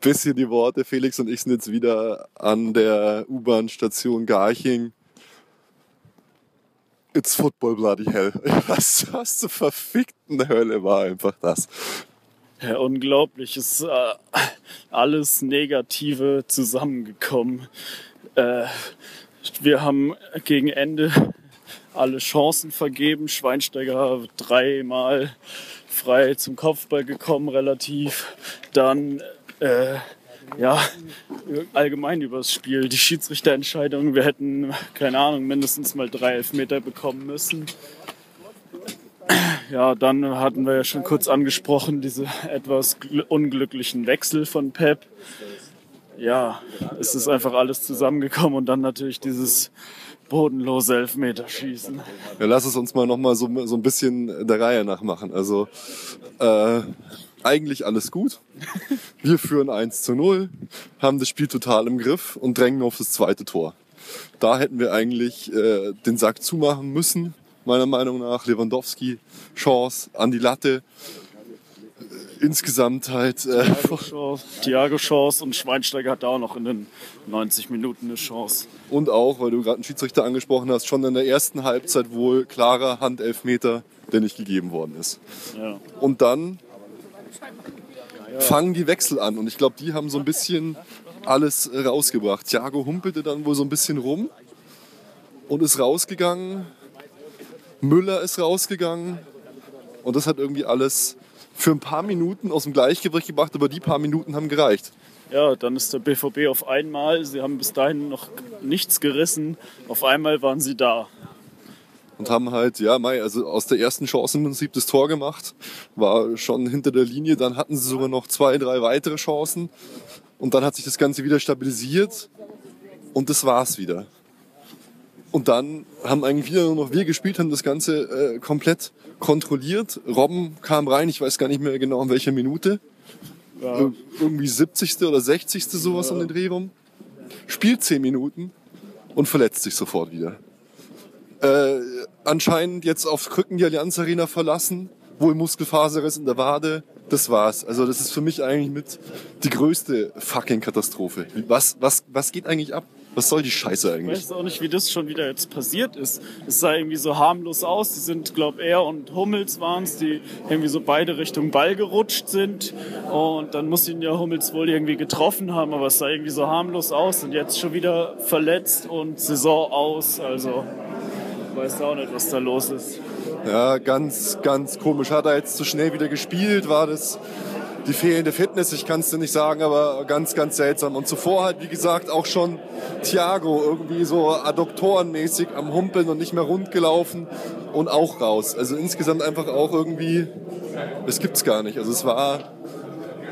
bisschen die Worte. Felix und ich sind jetzt wieder an der U-Bahn-Station Garching. It's Football Bloody Hell. Was, was zur verfickten Hölle war einfach das. Ja, unglaublich. Es ist äh, alles Negative zusammengekommen. Äh, wir haben gegen Ende alle Chancen vergeben. Schweinsteiger dreimal frei zum Kopfball gekommen, relativ. Dann äh, ja, allgemein über das Spiel. Die Schiedsrichterentscheidung, wir hätten, keine Ahnung, mindestens mal drei Elfmeter bekommen müssen. Ja, dann hatten wir ja schon kurz angesprochen, diese etwas unglücklichen Wechsel von Pep. Ja, es ist einfach alles zusammengekommen und dann natürlich dieses bodenlose Elfmeterschießen. Ja, lass es uns mal nochmal so, so ein bisschen der Reihe nach machen. Also, äh, eigentlich alles gut. Wir führen 1 zu 0, haben das Spiel total im Griff und drängen auf das zweite Tor. Da hätten wir eigentlich äh, den Sack zumachen müssen, meiner Meinung nach. Lewandowski, Chance an die Latte. Insgesamt halt. Äh, Thiago Chance und Schweinsteiger hat da auch noch in den 90 Minuten eine Chance. Und auch, weil du gerade einen Schiedsrichter angesprochen hast, schon in der ersten Halbzeit wohl klarer Handelfmeter, der nicht gegeben worden ist. Ja. Und dann fangen die Wechsel an. Und ich glaube, die haben so ein bisschen alles rausgebracht. Thiago humpelte dann wohl so ein bisschen rum und ist rausgegangen. Müller ist rausgegangen. Und das hat irgendwie alles für ein paar Minuten aus dem Gleichgewicht gebracht, aber die paar Minuten haben gereicht. Ja, dann ist der BVB auf einmal, sie haben bis dahin noch nichts gerissen, auf einmal waren sie da und haben halt, ja, Mai, also aus der ersten Chance im Prinzip das Tor gemacht, war schon hinter der Linie, dann hatten sie sogar noch zwei, drei weitere Chancen und dann hat sich das Ganze wieder stabilisiert und das war's wieder. Und dann haben eigentlich wieder nur noch wir gespielt, haben das Ganze äh, komplett kontrolliert. Robben kam rein, ich weiß gar nicht mehr genau in welcher Minute. Ja. Irgendwie 70. oder 60. sowas ja. um den Dreh rum. Spielt 10 Minuten und verletzt sich sofort wieder äh, anscheinend jetzt auf Krücken die Allianz Arena verlassen, wohl Muskelfaserriss in der Wade. Das war's. Also das ist für mich eigentlich mit die größte fucking Katastrophe. Was, was, was geht eigentlich ab? Was soll die Scheiße eigentlich? Ich weiß auch nicht, wie das schon wieder jetzt passiert ist. Es sah irgendwie so harmlos aus. Die sind, glaub er und Hummels waren's, die irgendwie so beide Richtung Ball gerutscht sind. Und dann muss ihn ja Hummels wohl irgendwie getroffen haben, aber es sah irgendwie so harmlos aus. Und jetzt schon wieder verletzt und Saison aus. Also weiß auch nicht, was da los ist. Ja, ganz, ganz komisch. Hat er jetzt zu schnell wieder gespielt? War das die fehlende Fitness? Ich kann es dir nicht sagen, aber ganz, ganz seltsam. Und zuvor halt, wie gesagt, auch schon Thiago irgendwie so adduktorenmäßig am Humpeln und nicht mehr rund gelaufen und auch raus. Also insgesamt einfach auch irgendwie, es gibt's gar nicht. Also es war,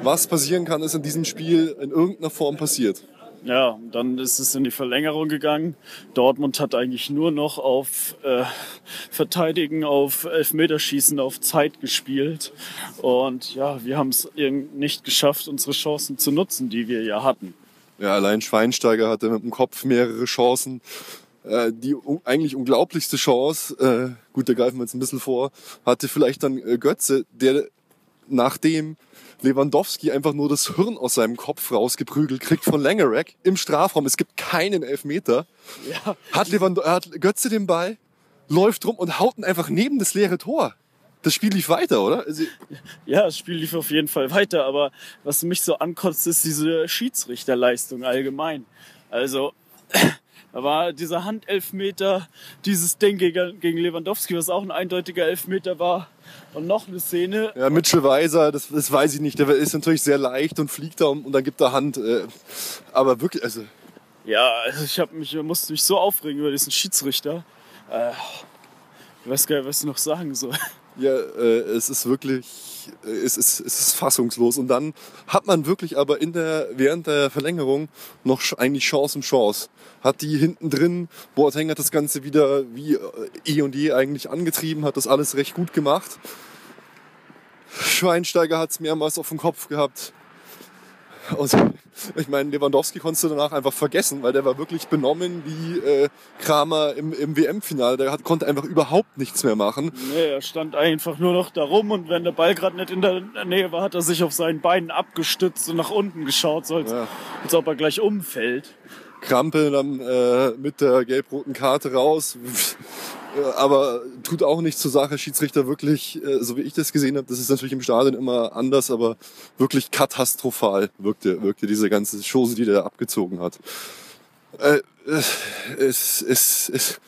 was passieren kann, ist in diesem Spiel in irgendeiner Form passiert. Ja, dann ist es in die Verlängerung gegangen. Dortmund hat eigentlich nur noch auf äh, Verteidigen, auf Elfmeterschießen, auf Zeit gespielt. Und ja, wir haben es nicht geschafft, unsere Chancen zu nutzen, die wir ja hatten. Ja, allein Schweinsteiger hatte mit dem Kopf mehrere Chancen. Äh, die eigentlich unglaublichste Chance, äh, gut, da greifen wir jetzt ein bisschen vor, hatte vielleicht dann äh, Götze, der nachdem Lewandowski einfach nur das Hirn aus seinem Kopf rausgeprügelt kriegt von Langerack im Strafraum. Es gibt keinen Elfmeter. Ja. Hat, Lewand hat Götze den Ball, läuft rum und haut ihn einfach neben das leere Tor. Das Spiel lief weiter, oder? Also ja, das Spiel lief auf jeden Fall weiter, aber was mich so ankotzt, ist diese Schiedsrichterleistung allgemein. Also, da war dieser Handelfmeter, dieses Ding gegen, gegen Lewandowski, was auch ein eindeutiger Elfmeter war. Und noch eine Szene. Ja, Mitchell Weiser, das, das weiß ich nicht. Der ist natürlich sehr leicht und fliegt da und dann gibt er Hand. Äh, aber wirklich, also. Ja, also ich hab mich, musste mich so aufregen über diesen Schiedsrichter. Äh, ich weiß gar nicht, was ich noch sagen soll. Ja, äh, es ist wirklich, äh, es ist, es ist fassungslos. Und dann hat man wirklich aber in der, während der Verlängerung noch eigentlich Chance um Chance. Hat die hinten drin, Boateng hat das Ganze wieder wie äh, eh und je eigentlich angetrieben, hat das alles recht gut gemacht. Schweinsteiger hat es mehrmals auf dem Kopf gehabt. Und ich meine, Lewandowski konntest du danach einfach vergessen, weil der war wirklich benommen wie äh, Kramer im, im WM-Finale. Der hat, konnte einfach überhaupt nichts mehr machen. Nee, er stand einfach nur noch da rum und wenn der Ball gerade nicht in der Nähe war, hat er sich auf seinen Beinen abgestützt und nach unten geschaut, so als, Ja. als ob er gleich umfällt. Krampe dann äh, mit der gelb-roten Karte raus. Äh, Aber tut auch nichts zur Sache. Schiedsrichter wirklich, äh, so wie ich das gesehen habe, das ist natürlich im Stadion immer anders, aber wirklich katastrophal wirkte, wirkte diese ganze Chose, die der abgezogen hat. Äh, äh, es, es, es,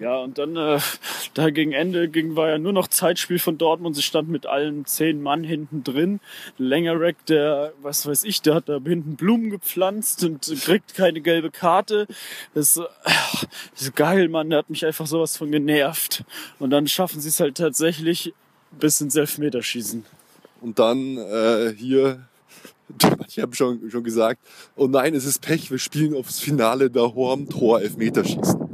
Ja, und dann äh, da gegen Ende ging, war ja nur noch Zeitspiel von Dortmund. Sie stand mit allen zehn Mann hinten drin. Längerek, der, was weiß ich, der hat da hinten Blumen gepflanzt und kriegt keine gelbe Karte. Das äh, das ist geil, Mann. Der hat mich einfach sowas von genervt. Und dann schaffen sie es halt tatsächlich bis ins Elfmeterschießen. Und dann äh, hier, ich habe schon, schon gesagt, oh nein, es ist Pech, wir spielen aufs Finale der Horm Tor Elfmeterschießen.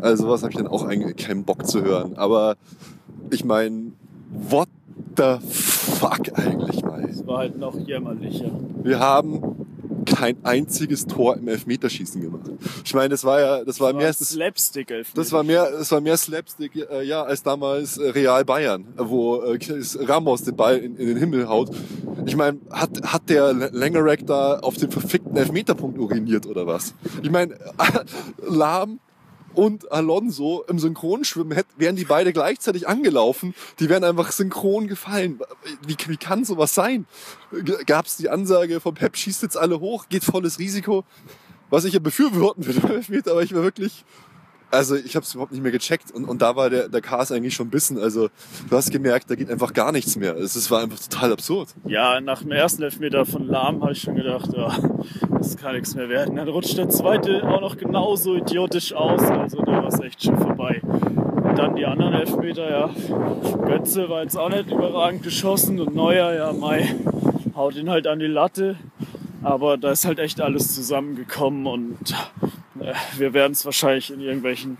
Also was habe ich dann auch eigentlich keinen Bock zu hören. Aber ich meine, what the fuck eigentlich mal? Das war halt noch jämmerlicher. Wir haben kein einziges Tor im Elfmeterschießen gemacht. Ich meine, das war ja, das war mehr, das, Slapstick das war mehr, das war mehr Slapstick, äh, ja, als damals äh, Real Bayern, wo äh, Ramos den Ball in, in den Himmel haut. Ich meine, hat, hat der Langerack da auf den verfickten Elfmeterpunkt uriniert oder was? Ich meine, Lahm und Alonso im Synchronschwimmen hätten, wären die beide gleichzeitig angelaufen. Die wären einfach synchron gefallen. Wie, wie kann sowas sein? Gab es die Ansage vom Pep, schießt jetzt alle hoch, geht volles Risiko. Was ich ja befürworten würde, aber ich war wirklich, also ich habe es überhaupt nicht mehr gecheckt und, und da war der, der Chaos eigentlich schon bissen. Also du hast gemerkt, da geht einfach gar nichts mehr. Es es war einfach total absurd. Ja, nach dem ersten Elfmeter von Lahm habe ich schon gedacht, ja, das kann nichts mehr werden. Dann rutscht der zweite auch noch genauso idiotisch aus. Also da war es echt schon vorbei. Und dann die anderen Elfmeter, ja. Götze war jetzt auch nicht überragend geschossen und Neuer, ja, Mai, haut ihn halt an die Latte. Aber da ist halt echt alles zusammengekommen und äh, wir werden es wahrscheinlich in irgendwelchen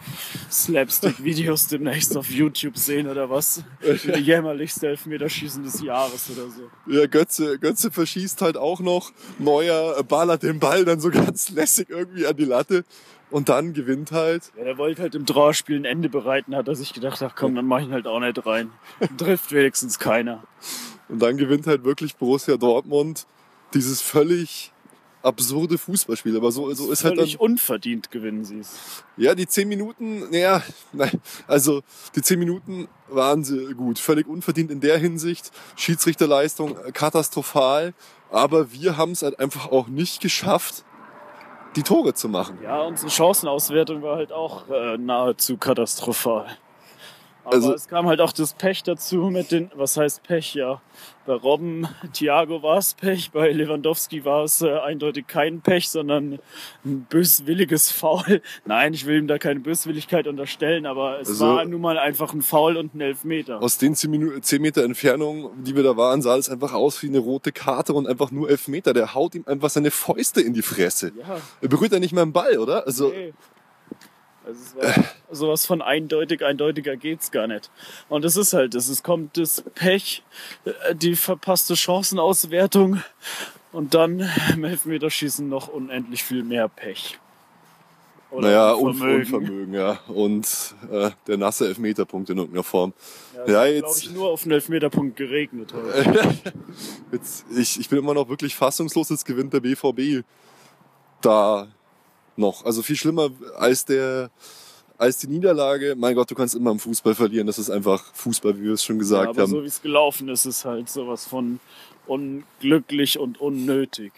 Slapstick-Videos demnächst auf YouTube sehen oder was. Die jämmerlichste Elfmeterschießen des Jahres oder so. Ja, Götze, Götze verschießt halt auch noch. Neuer äh, ballert den Ball dann so ganz lässig irgendwie an die Latte. Und dann gewinnt halt. Ja, der wollte halt im Trauerspiel ein Ende bereiten, hat er sich gedacht, ach komm, dann mach ich ihn halt auch nicht rein. Trifft wenigstens keiner. Und dann gewinnt halt wirklich Borussia Dortmund dieses völlig absurde Fußballspiel. Aber so, so ist halt dann. Völlig unverdient gewinnen sie es. Ja, die zehn Minuten, naja, nein, also die zehn Minuten waren sie gut. Völlig unverdient in der Hinsicht. Schiedsrichterleistung äh, katastrophal. Aber wir haben es halt einfach auch nicht geschafft, die Tore zu machen. Ja, unsere Chancenauswertung war halt auch äh, nahezu katastrophal. Aber Also- es kam halt auch das Pech dazu mit den, was heißt Pech, ja. Bei Robben, Thiago war es Pech, bei Lewandowski war es äh, eindeutig kein Pech, sondern ein böswilliges Foul. Nein, ich will ihm da keine Böswilligkeit unterstellen, aber es Also- war nun mal einfach ein Foul und ein Elfmeter. Aus den zehn, Minu- zehn Meter Entfernung, die wir da waren, sah es einfach aus wie eine rote Karte und einfach nur elf Meter. Der haut ihm einfach seine Fäuste in die Fresse. Ja, Er berührt ja nicht mal den Ball, oder? Also, nee. Also es war sowas von eindeutig, eindeutiger geht's gar nicht. Und es ist halt, das es kommt das Pech, äh, die verpasste Chancenauswertung und dann im Elfmeterschießen noch unendlich viel mehr Pech. Oder naja, und Unvermögen. Unvermögen, ja. Und äh, der nasse Elfmeterpunkt in irgendeiner Form. Ja, Ja, ja jetzt- glaube ich, nur auf den Elfmeterpunkt geregnet heute. Jetzt, ich, ich bin immer noch wirklich fassungslos, jetzt gewinnt der BVB da noch. Also viel schlimmer als der als die Niederlage. Mein Gott, du kannst immer im Fußball verlieren. Das ist einfach Fußball, wie wir es schon Ja, gesagt aber haben. so wie es gelaufen ist, ist halt sowas von unglücklich und unnötig.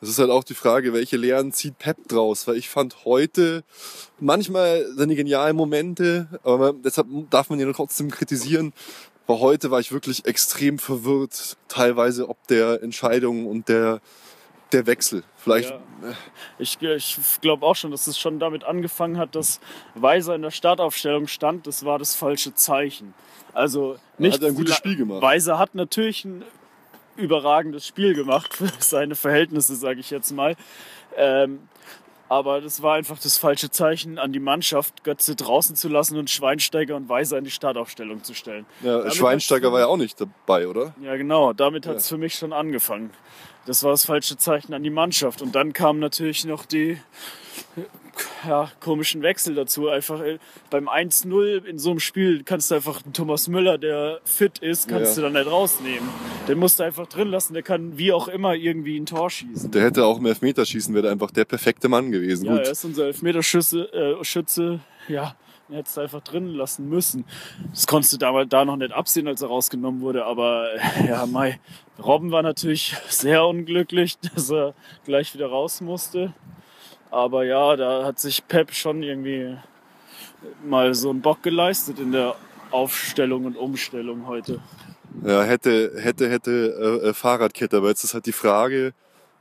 Das ist halt auch die Frage, welche Lehren zieht Pep draus? Weil ich fand heute manchmal seine genialen Momente, aber deshalb darf man ihn trotzdem kritisieren. Aber heute war ich wirklich extrem verwirrt, teilweise ob der Entscheidung und der, der Wechsel. Vielleicht, Ja. Ich, ich glaube auch schon, dass es schon damit angefangen hat, dass Weiser in der Startaufstellung stand. Das war das falsche Zeichen. Also nicht hat ein gutes Spiel gemacht. Weiser hat natürlich ein überragendes Spiel gemacht für seine Verhältnisse, sage ich jetzt mal. Ähm, Aber das war einfach das falsche Zeichen an die Mannschaft, Götze draußen zu lassen und Schweinsteiger und Weiser in die Startaufstellung zu stellen. Ja, Damit Schweinsteiger war ja auch nicht dabei, oder? Ja, genau. Damit hat es für mich schon angefangen. Das war das falsche Zeichen an die Mannschaft. Und dann kamen natürlich noch die ja, komischen Wechsel dazu. Einfach äh, beim 1-0 in so einem Spiel kannst du einfach Thomas Müller, der fit ist, kannst Ja. du dann nicht rausnehmen. Den musst du einfach drin lassen. Der kann wie auch immer irgendwie ein Tor schießen. Der hätte auch im Elfmeterschießen, wäre einfach der perfekte Mann gewesen. Ja, Gut. er ist unser Elfmeterschütze, äh, Schütze, ja, hätte es einfach drin lassen müssen. Das konntest du damals da noch nicht absehen, als er rausgenommen wurde, aber äh, ja, Mai. Robben war natürlich sehr unglücklich, dass er gleich wieder raus musste. Aber ja, da hat sich Pep schon irgendwie mal so einen Bock geleistet in der Aufstellung und Umstellung heute. Ja, hätte, hätte, hätte äh, äh, Fahrradkette. Aber jetzt ist halt die Frage,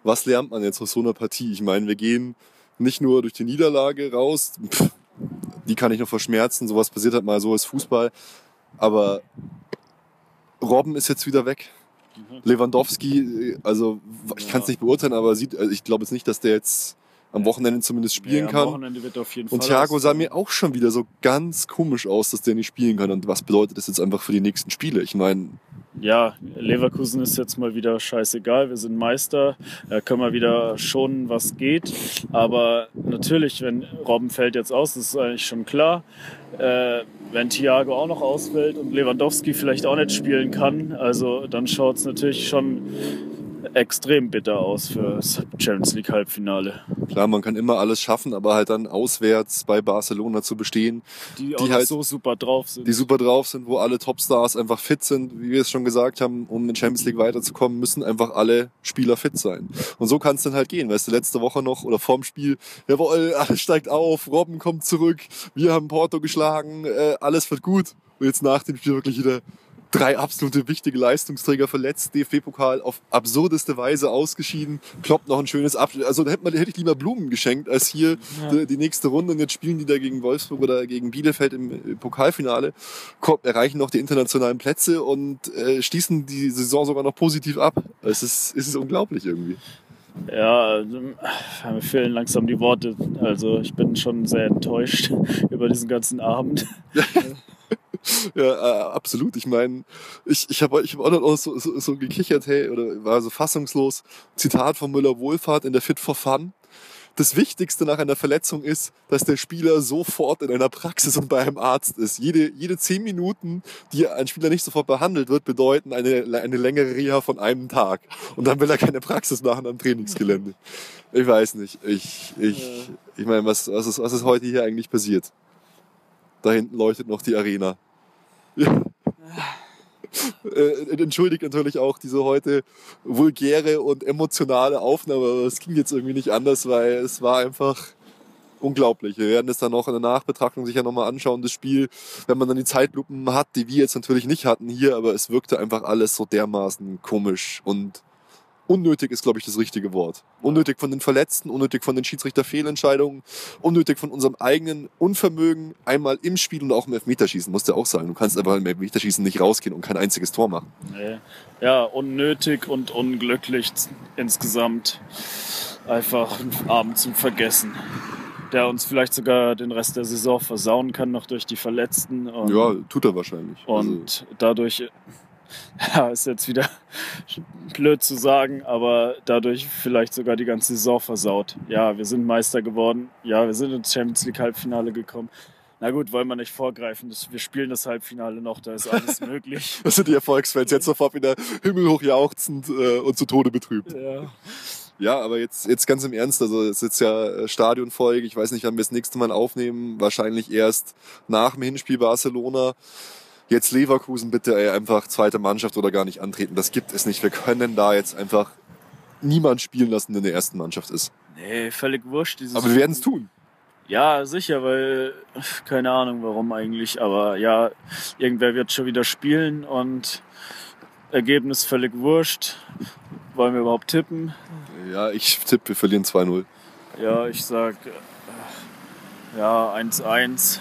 was lernt man jetzt aus so einer Partie? Ich meine, wir gehen nicht nur durch die Niederlage raus, pff, die kann ich noch verschmerzen, sowas passiert halt mal so als Fußball. Aber Robben ist jetzt wieder weg. Lewandowski, äh, also ich kann es nicht beurteilen, aber sieht, also ich glaube jetzt nicht, dass der jetzt am Wochenende zumindest spielen ja, kann. Am Wochenende wird auf jeden Und Thiago sah mir auch schon wieder so ganz komisch aus, dass der nicht spielen kann. Und was bedeutet das jetzt einfach für die nächsten Spiele? Ich meine, ja, Leverkusen ist jetzt mal wieder scheißegal. Wir sind Meister. Da können wir wieder schonen, was geht. Aber natürlich, wenn Robben fällt jetzt aus, das ist eigentlich schon klar. Äh, wenn Thiago auch noch ausfällt und Lewandowski vielleicht auch nicht spielen kann, also dann schaut es natürlich schon extrem bitter aus für das Champions League Halbfinale. klar, man kann immer alles schaffen, aber halt dann auswärts bei Barcelona zu bestehen, Die, auch Die halt- so super drauf sind. die super drauf sind, wo alle Topstars einfach fit sind, wie wir es schon gesagt haben, um in Champions League weiterzukommen, müssen einfach alle Spieler fit sein. Und so kann es dann halt gehen. Weißt du, letzte Woche noch oder vorm Spiel, jawohl, alles steigt auf, Robben kommt zurück, wir haben Porto geschlagen, äh, alles wird gut. Und jetzt nach dem Spiel wirklich wieder drei absolute wichtige Leistungsträger verletzt, DFB-Pokal auf absurdeste Weise ausgeschieden, Klopp noch ein schönes Abschluss. Also da hätte, man, hätte ich lieber Blumen geschenkt, als hier die, die nächste Runde. Und jetzt spielen die da gegen Wolfsburg oder gegen Bielefeld im äh, Pokalfinale, kommen, erreichen noch die internationalen Plätze und äh, schließen die Saison sogar noch positiv ab. Es ist, es ist unglaublich irgendwie. Ja, also, mir fehlen langsam die Worte. Also ich bin schon sehr enttäuscht über diesen ganzen Abend. Ja, äh, absolut. Ich meine, ich, ich habe ich hab auch noch so, so, so gekichert, hey, oder war so fassungslos. Zitat von Müller-Wohlfahrt in der Fit for Fun. Das Wichtigste nach einer Verletzung ist, dass der Spieler sofort in einer Praxis und bei einem Arzt ist. Jede, jede zehn Minuten, die ein Spieler nicht sofort behandelt wird, bedeuten eine, eine längere Reha von einem Tag. Und dann will er keine Praxis machen am Trainingsgelände. Ich weiß nicht. Ich, ich, ich meine, was, was, ist, was ist heute hier eigentlich passiert? Da hinten leuchtet noch die Arena. Äh, entschuldigt natürlich auch diese heute vulgäre und emotionale Aufnahme, aber es ging jetzt irgendwie nicht anders, weil es war einfach unglaublich. Wir werden es dann auch in der Nachbetrachtung sicher nochmal anschauen, das Spiel, wenn man dann die Zeitlupen hat, die wir jetzt natürlich nicht hatten hier, aber es wirkte einfach alles so dermaßen komisch und unnötig ist, glaube ich, das richtige Wort. Unnötig von den Verletzten, unnötig von den Schiedsrichterfehlentscheidungen, unnötig von unserem eigenen Unvermögen, einmal im Spiel und auch im Elfmeterschießen, musst du auch sagen. Du kannst einfach im Elfmeterschießen nicht rausgehen und kein einziges Tor machen. Nee. Ja, unnötig und unglücklich insgesamt. Einfach ein Abend zum Vergessen. Der uns vielleicht sogar den Rest der Saison versauen kann, noch durch die Verletzten. Ja, tut er wahrscheinlich. und dadurch, ja, ist jetzt wieder blöd zu sagen, aber dadurch vielleicht sogar die ganze Saison versaut. Ja, wir sind Meister geworden. Ja, wir sind ins Champions League Halbfinale gekommen. Na gut, wollen wir nicht vorgreifen. Das, wir spielen das Halbfinale noch, da ist alles möglich. das sind die Erfolgsfans jetzt sofort wieder himmelhoch jauchzend äh, und zu Tode betrübt. Ja. Ja, aber jetzt, jetzt ganz im Ernst, also es ist ja äh, Stadionfolge. Ich weiß nicht, wann wir das nächste Mal aufnehmen. Wahrscheinlich erst nach dem Hinspiel Barcelona. Jetzt Leverkusen bitte ey, einfach zweite Mannschaft oder gar nicht antreten. Das gibt es nicht. Wir können da jetzt einfach niemand spielen lassen, der in der ersten Mannschaft ist. Nee, völlig wurscht. Dieses Aber wir werden es tun. Ja, sicher, weil keine Ahnung warum eigentlich, aber ja, irgendwer wird schon wieder spielen und Ergebnis völlig wurscht. Wollen wir überhaupt tippen? Ja, ich tippe, wir verlieren 2-0. Ja, ich sag äh, ja 1-1,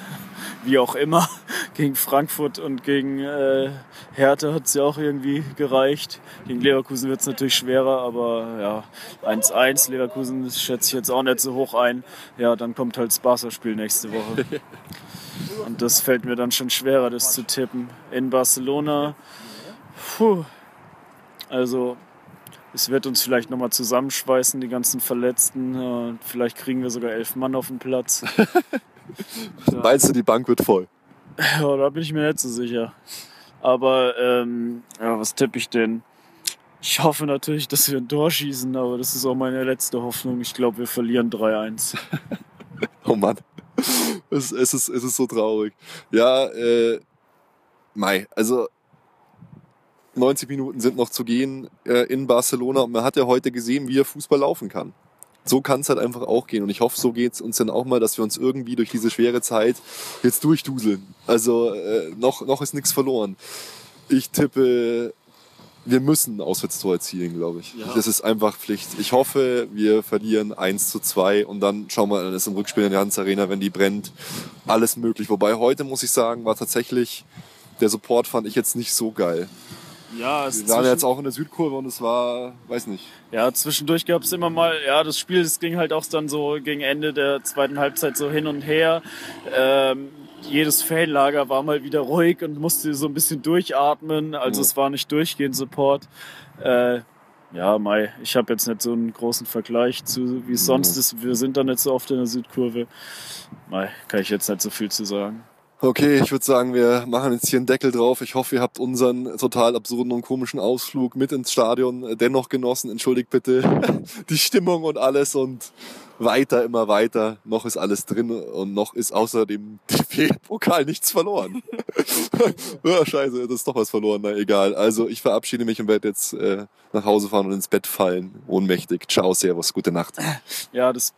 wie auch immer. gegen Frankfurt und gegen äh, Hertha hat es ja auch irgendwie gereicht. Gegen Leverkusen wird es natürlich schwerer, aber ja, 1-1, Leverkusen schätze ich jetzt auch nicht so hoch ein. Ja, dann kommt halt das Barca-Spiel nächste Woche. Und das fällt mir dann schon schwerer, das zu tippen. In Barcelona, puh, also es wird uns vielleicht nochmal zusammenschweißen, die ganzen Verletzten. Vielleicht kriegen wir sogar elf Mann auf den Platz. Meinst du, die Bank wird voll? Ja, da bin ich mir nicht so sicher. Aber ähm, ja, was tippe ich denn? Ich hoffe natürlich, dass wir ein Tor schießen, aber das ist auch meine letzte Hoffnung. Ich glaube, wir verlieren 3-1. oh Mann. Es, es, ist, es ist so traurig. Ja, äh, Mai, also 90 Minuten sind noch zu gehen äh, in Barcelona und man hat ja heute gesehen, wie er Fußball laufen kann. So kann es halt einfach auch gehen und ich hoffe, so geht es uns dann auch mal, dass wir uns irgendwie durch diese schwere Zeit jetzt durchduseln. Also äh, noch, noch ist nichts verloren. Ich tippe, wir müssen ein Auswärtstor erzielen, glaube ich. Ja. Das ist einfach Pflicht. Ich hoffe, wir verlieren 1 zu 2 und dann schauen wir, dann ist im Rückspiel in der Hans Arena, wenn die brennt, alles möglich. Wobei heute, muss ich sagen, war tatsächlich, der Support fand ich jetzt nicht so geil. Ja, es Wir waren jetzt auch in der Südkurve und es war, weiß nicht. Ja, zwischendurch gab es immer mal, ja, das Spiel, das ging halt auch dann so gegen Ende der zweiten Halbzeit so hin und her. Ähm, jedes Fanlager war mal wieder ruhig und musste so ein bisschen durchatmen. Also ja. es war nicht durchgehend Support. Äh, ja, Mai, ich habe jetzt nicht so einen großen Vergleich zu, wie es sonst ist. Wir sind da nicht so oft in der Südkurve. Mai, kann ich jetzt nicht so viel zu sagen. Okay, ich würde sagen, wir machen jetzt hier einen Deckel drauf. Ich hoffe, ihr habt unseren total absurden und komischen Ausflug mit ins Stadion dennoch genossen. Entschuldigt bitte die Stimmung und alles und weiter, immer weiter. Noch ist alles drin und noch ist außer dem DFB-Pokal nichts verloren. ja, scheiße, das ist doch was verloren. Na egal. Also ich verabschiede mich und werde jetzt äh, nach Hause fahren und ins Bett fallen. Ohnmächtig. Ciao, Servus, gute Nacht. Ja, das,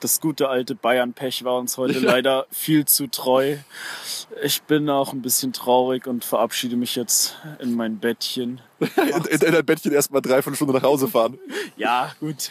das gute alte Bayern-Pech war uns heute leider viel zu treu. Ich bin auch ein bisschen traurig und verabschiede mich jetzt in mein Bettchen. in, in, in dein Bettchen erstmal drei, fünf Stunden nach Hause fahren. Ja, gut.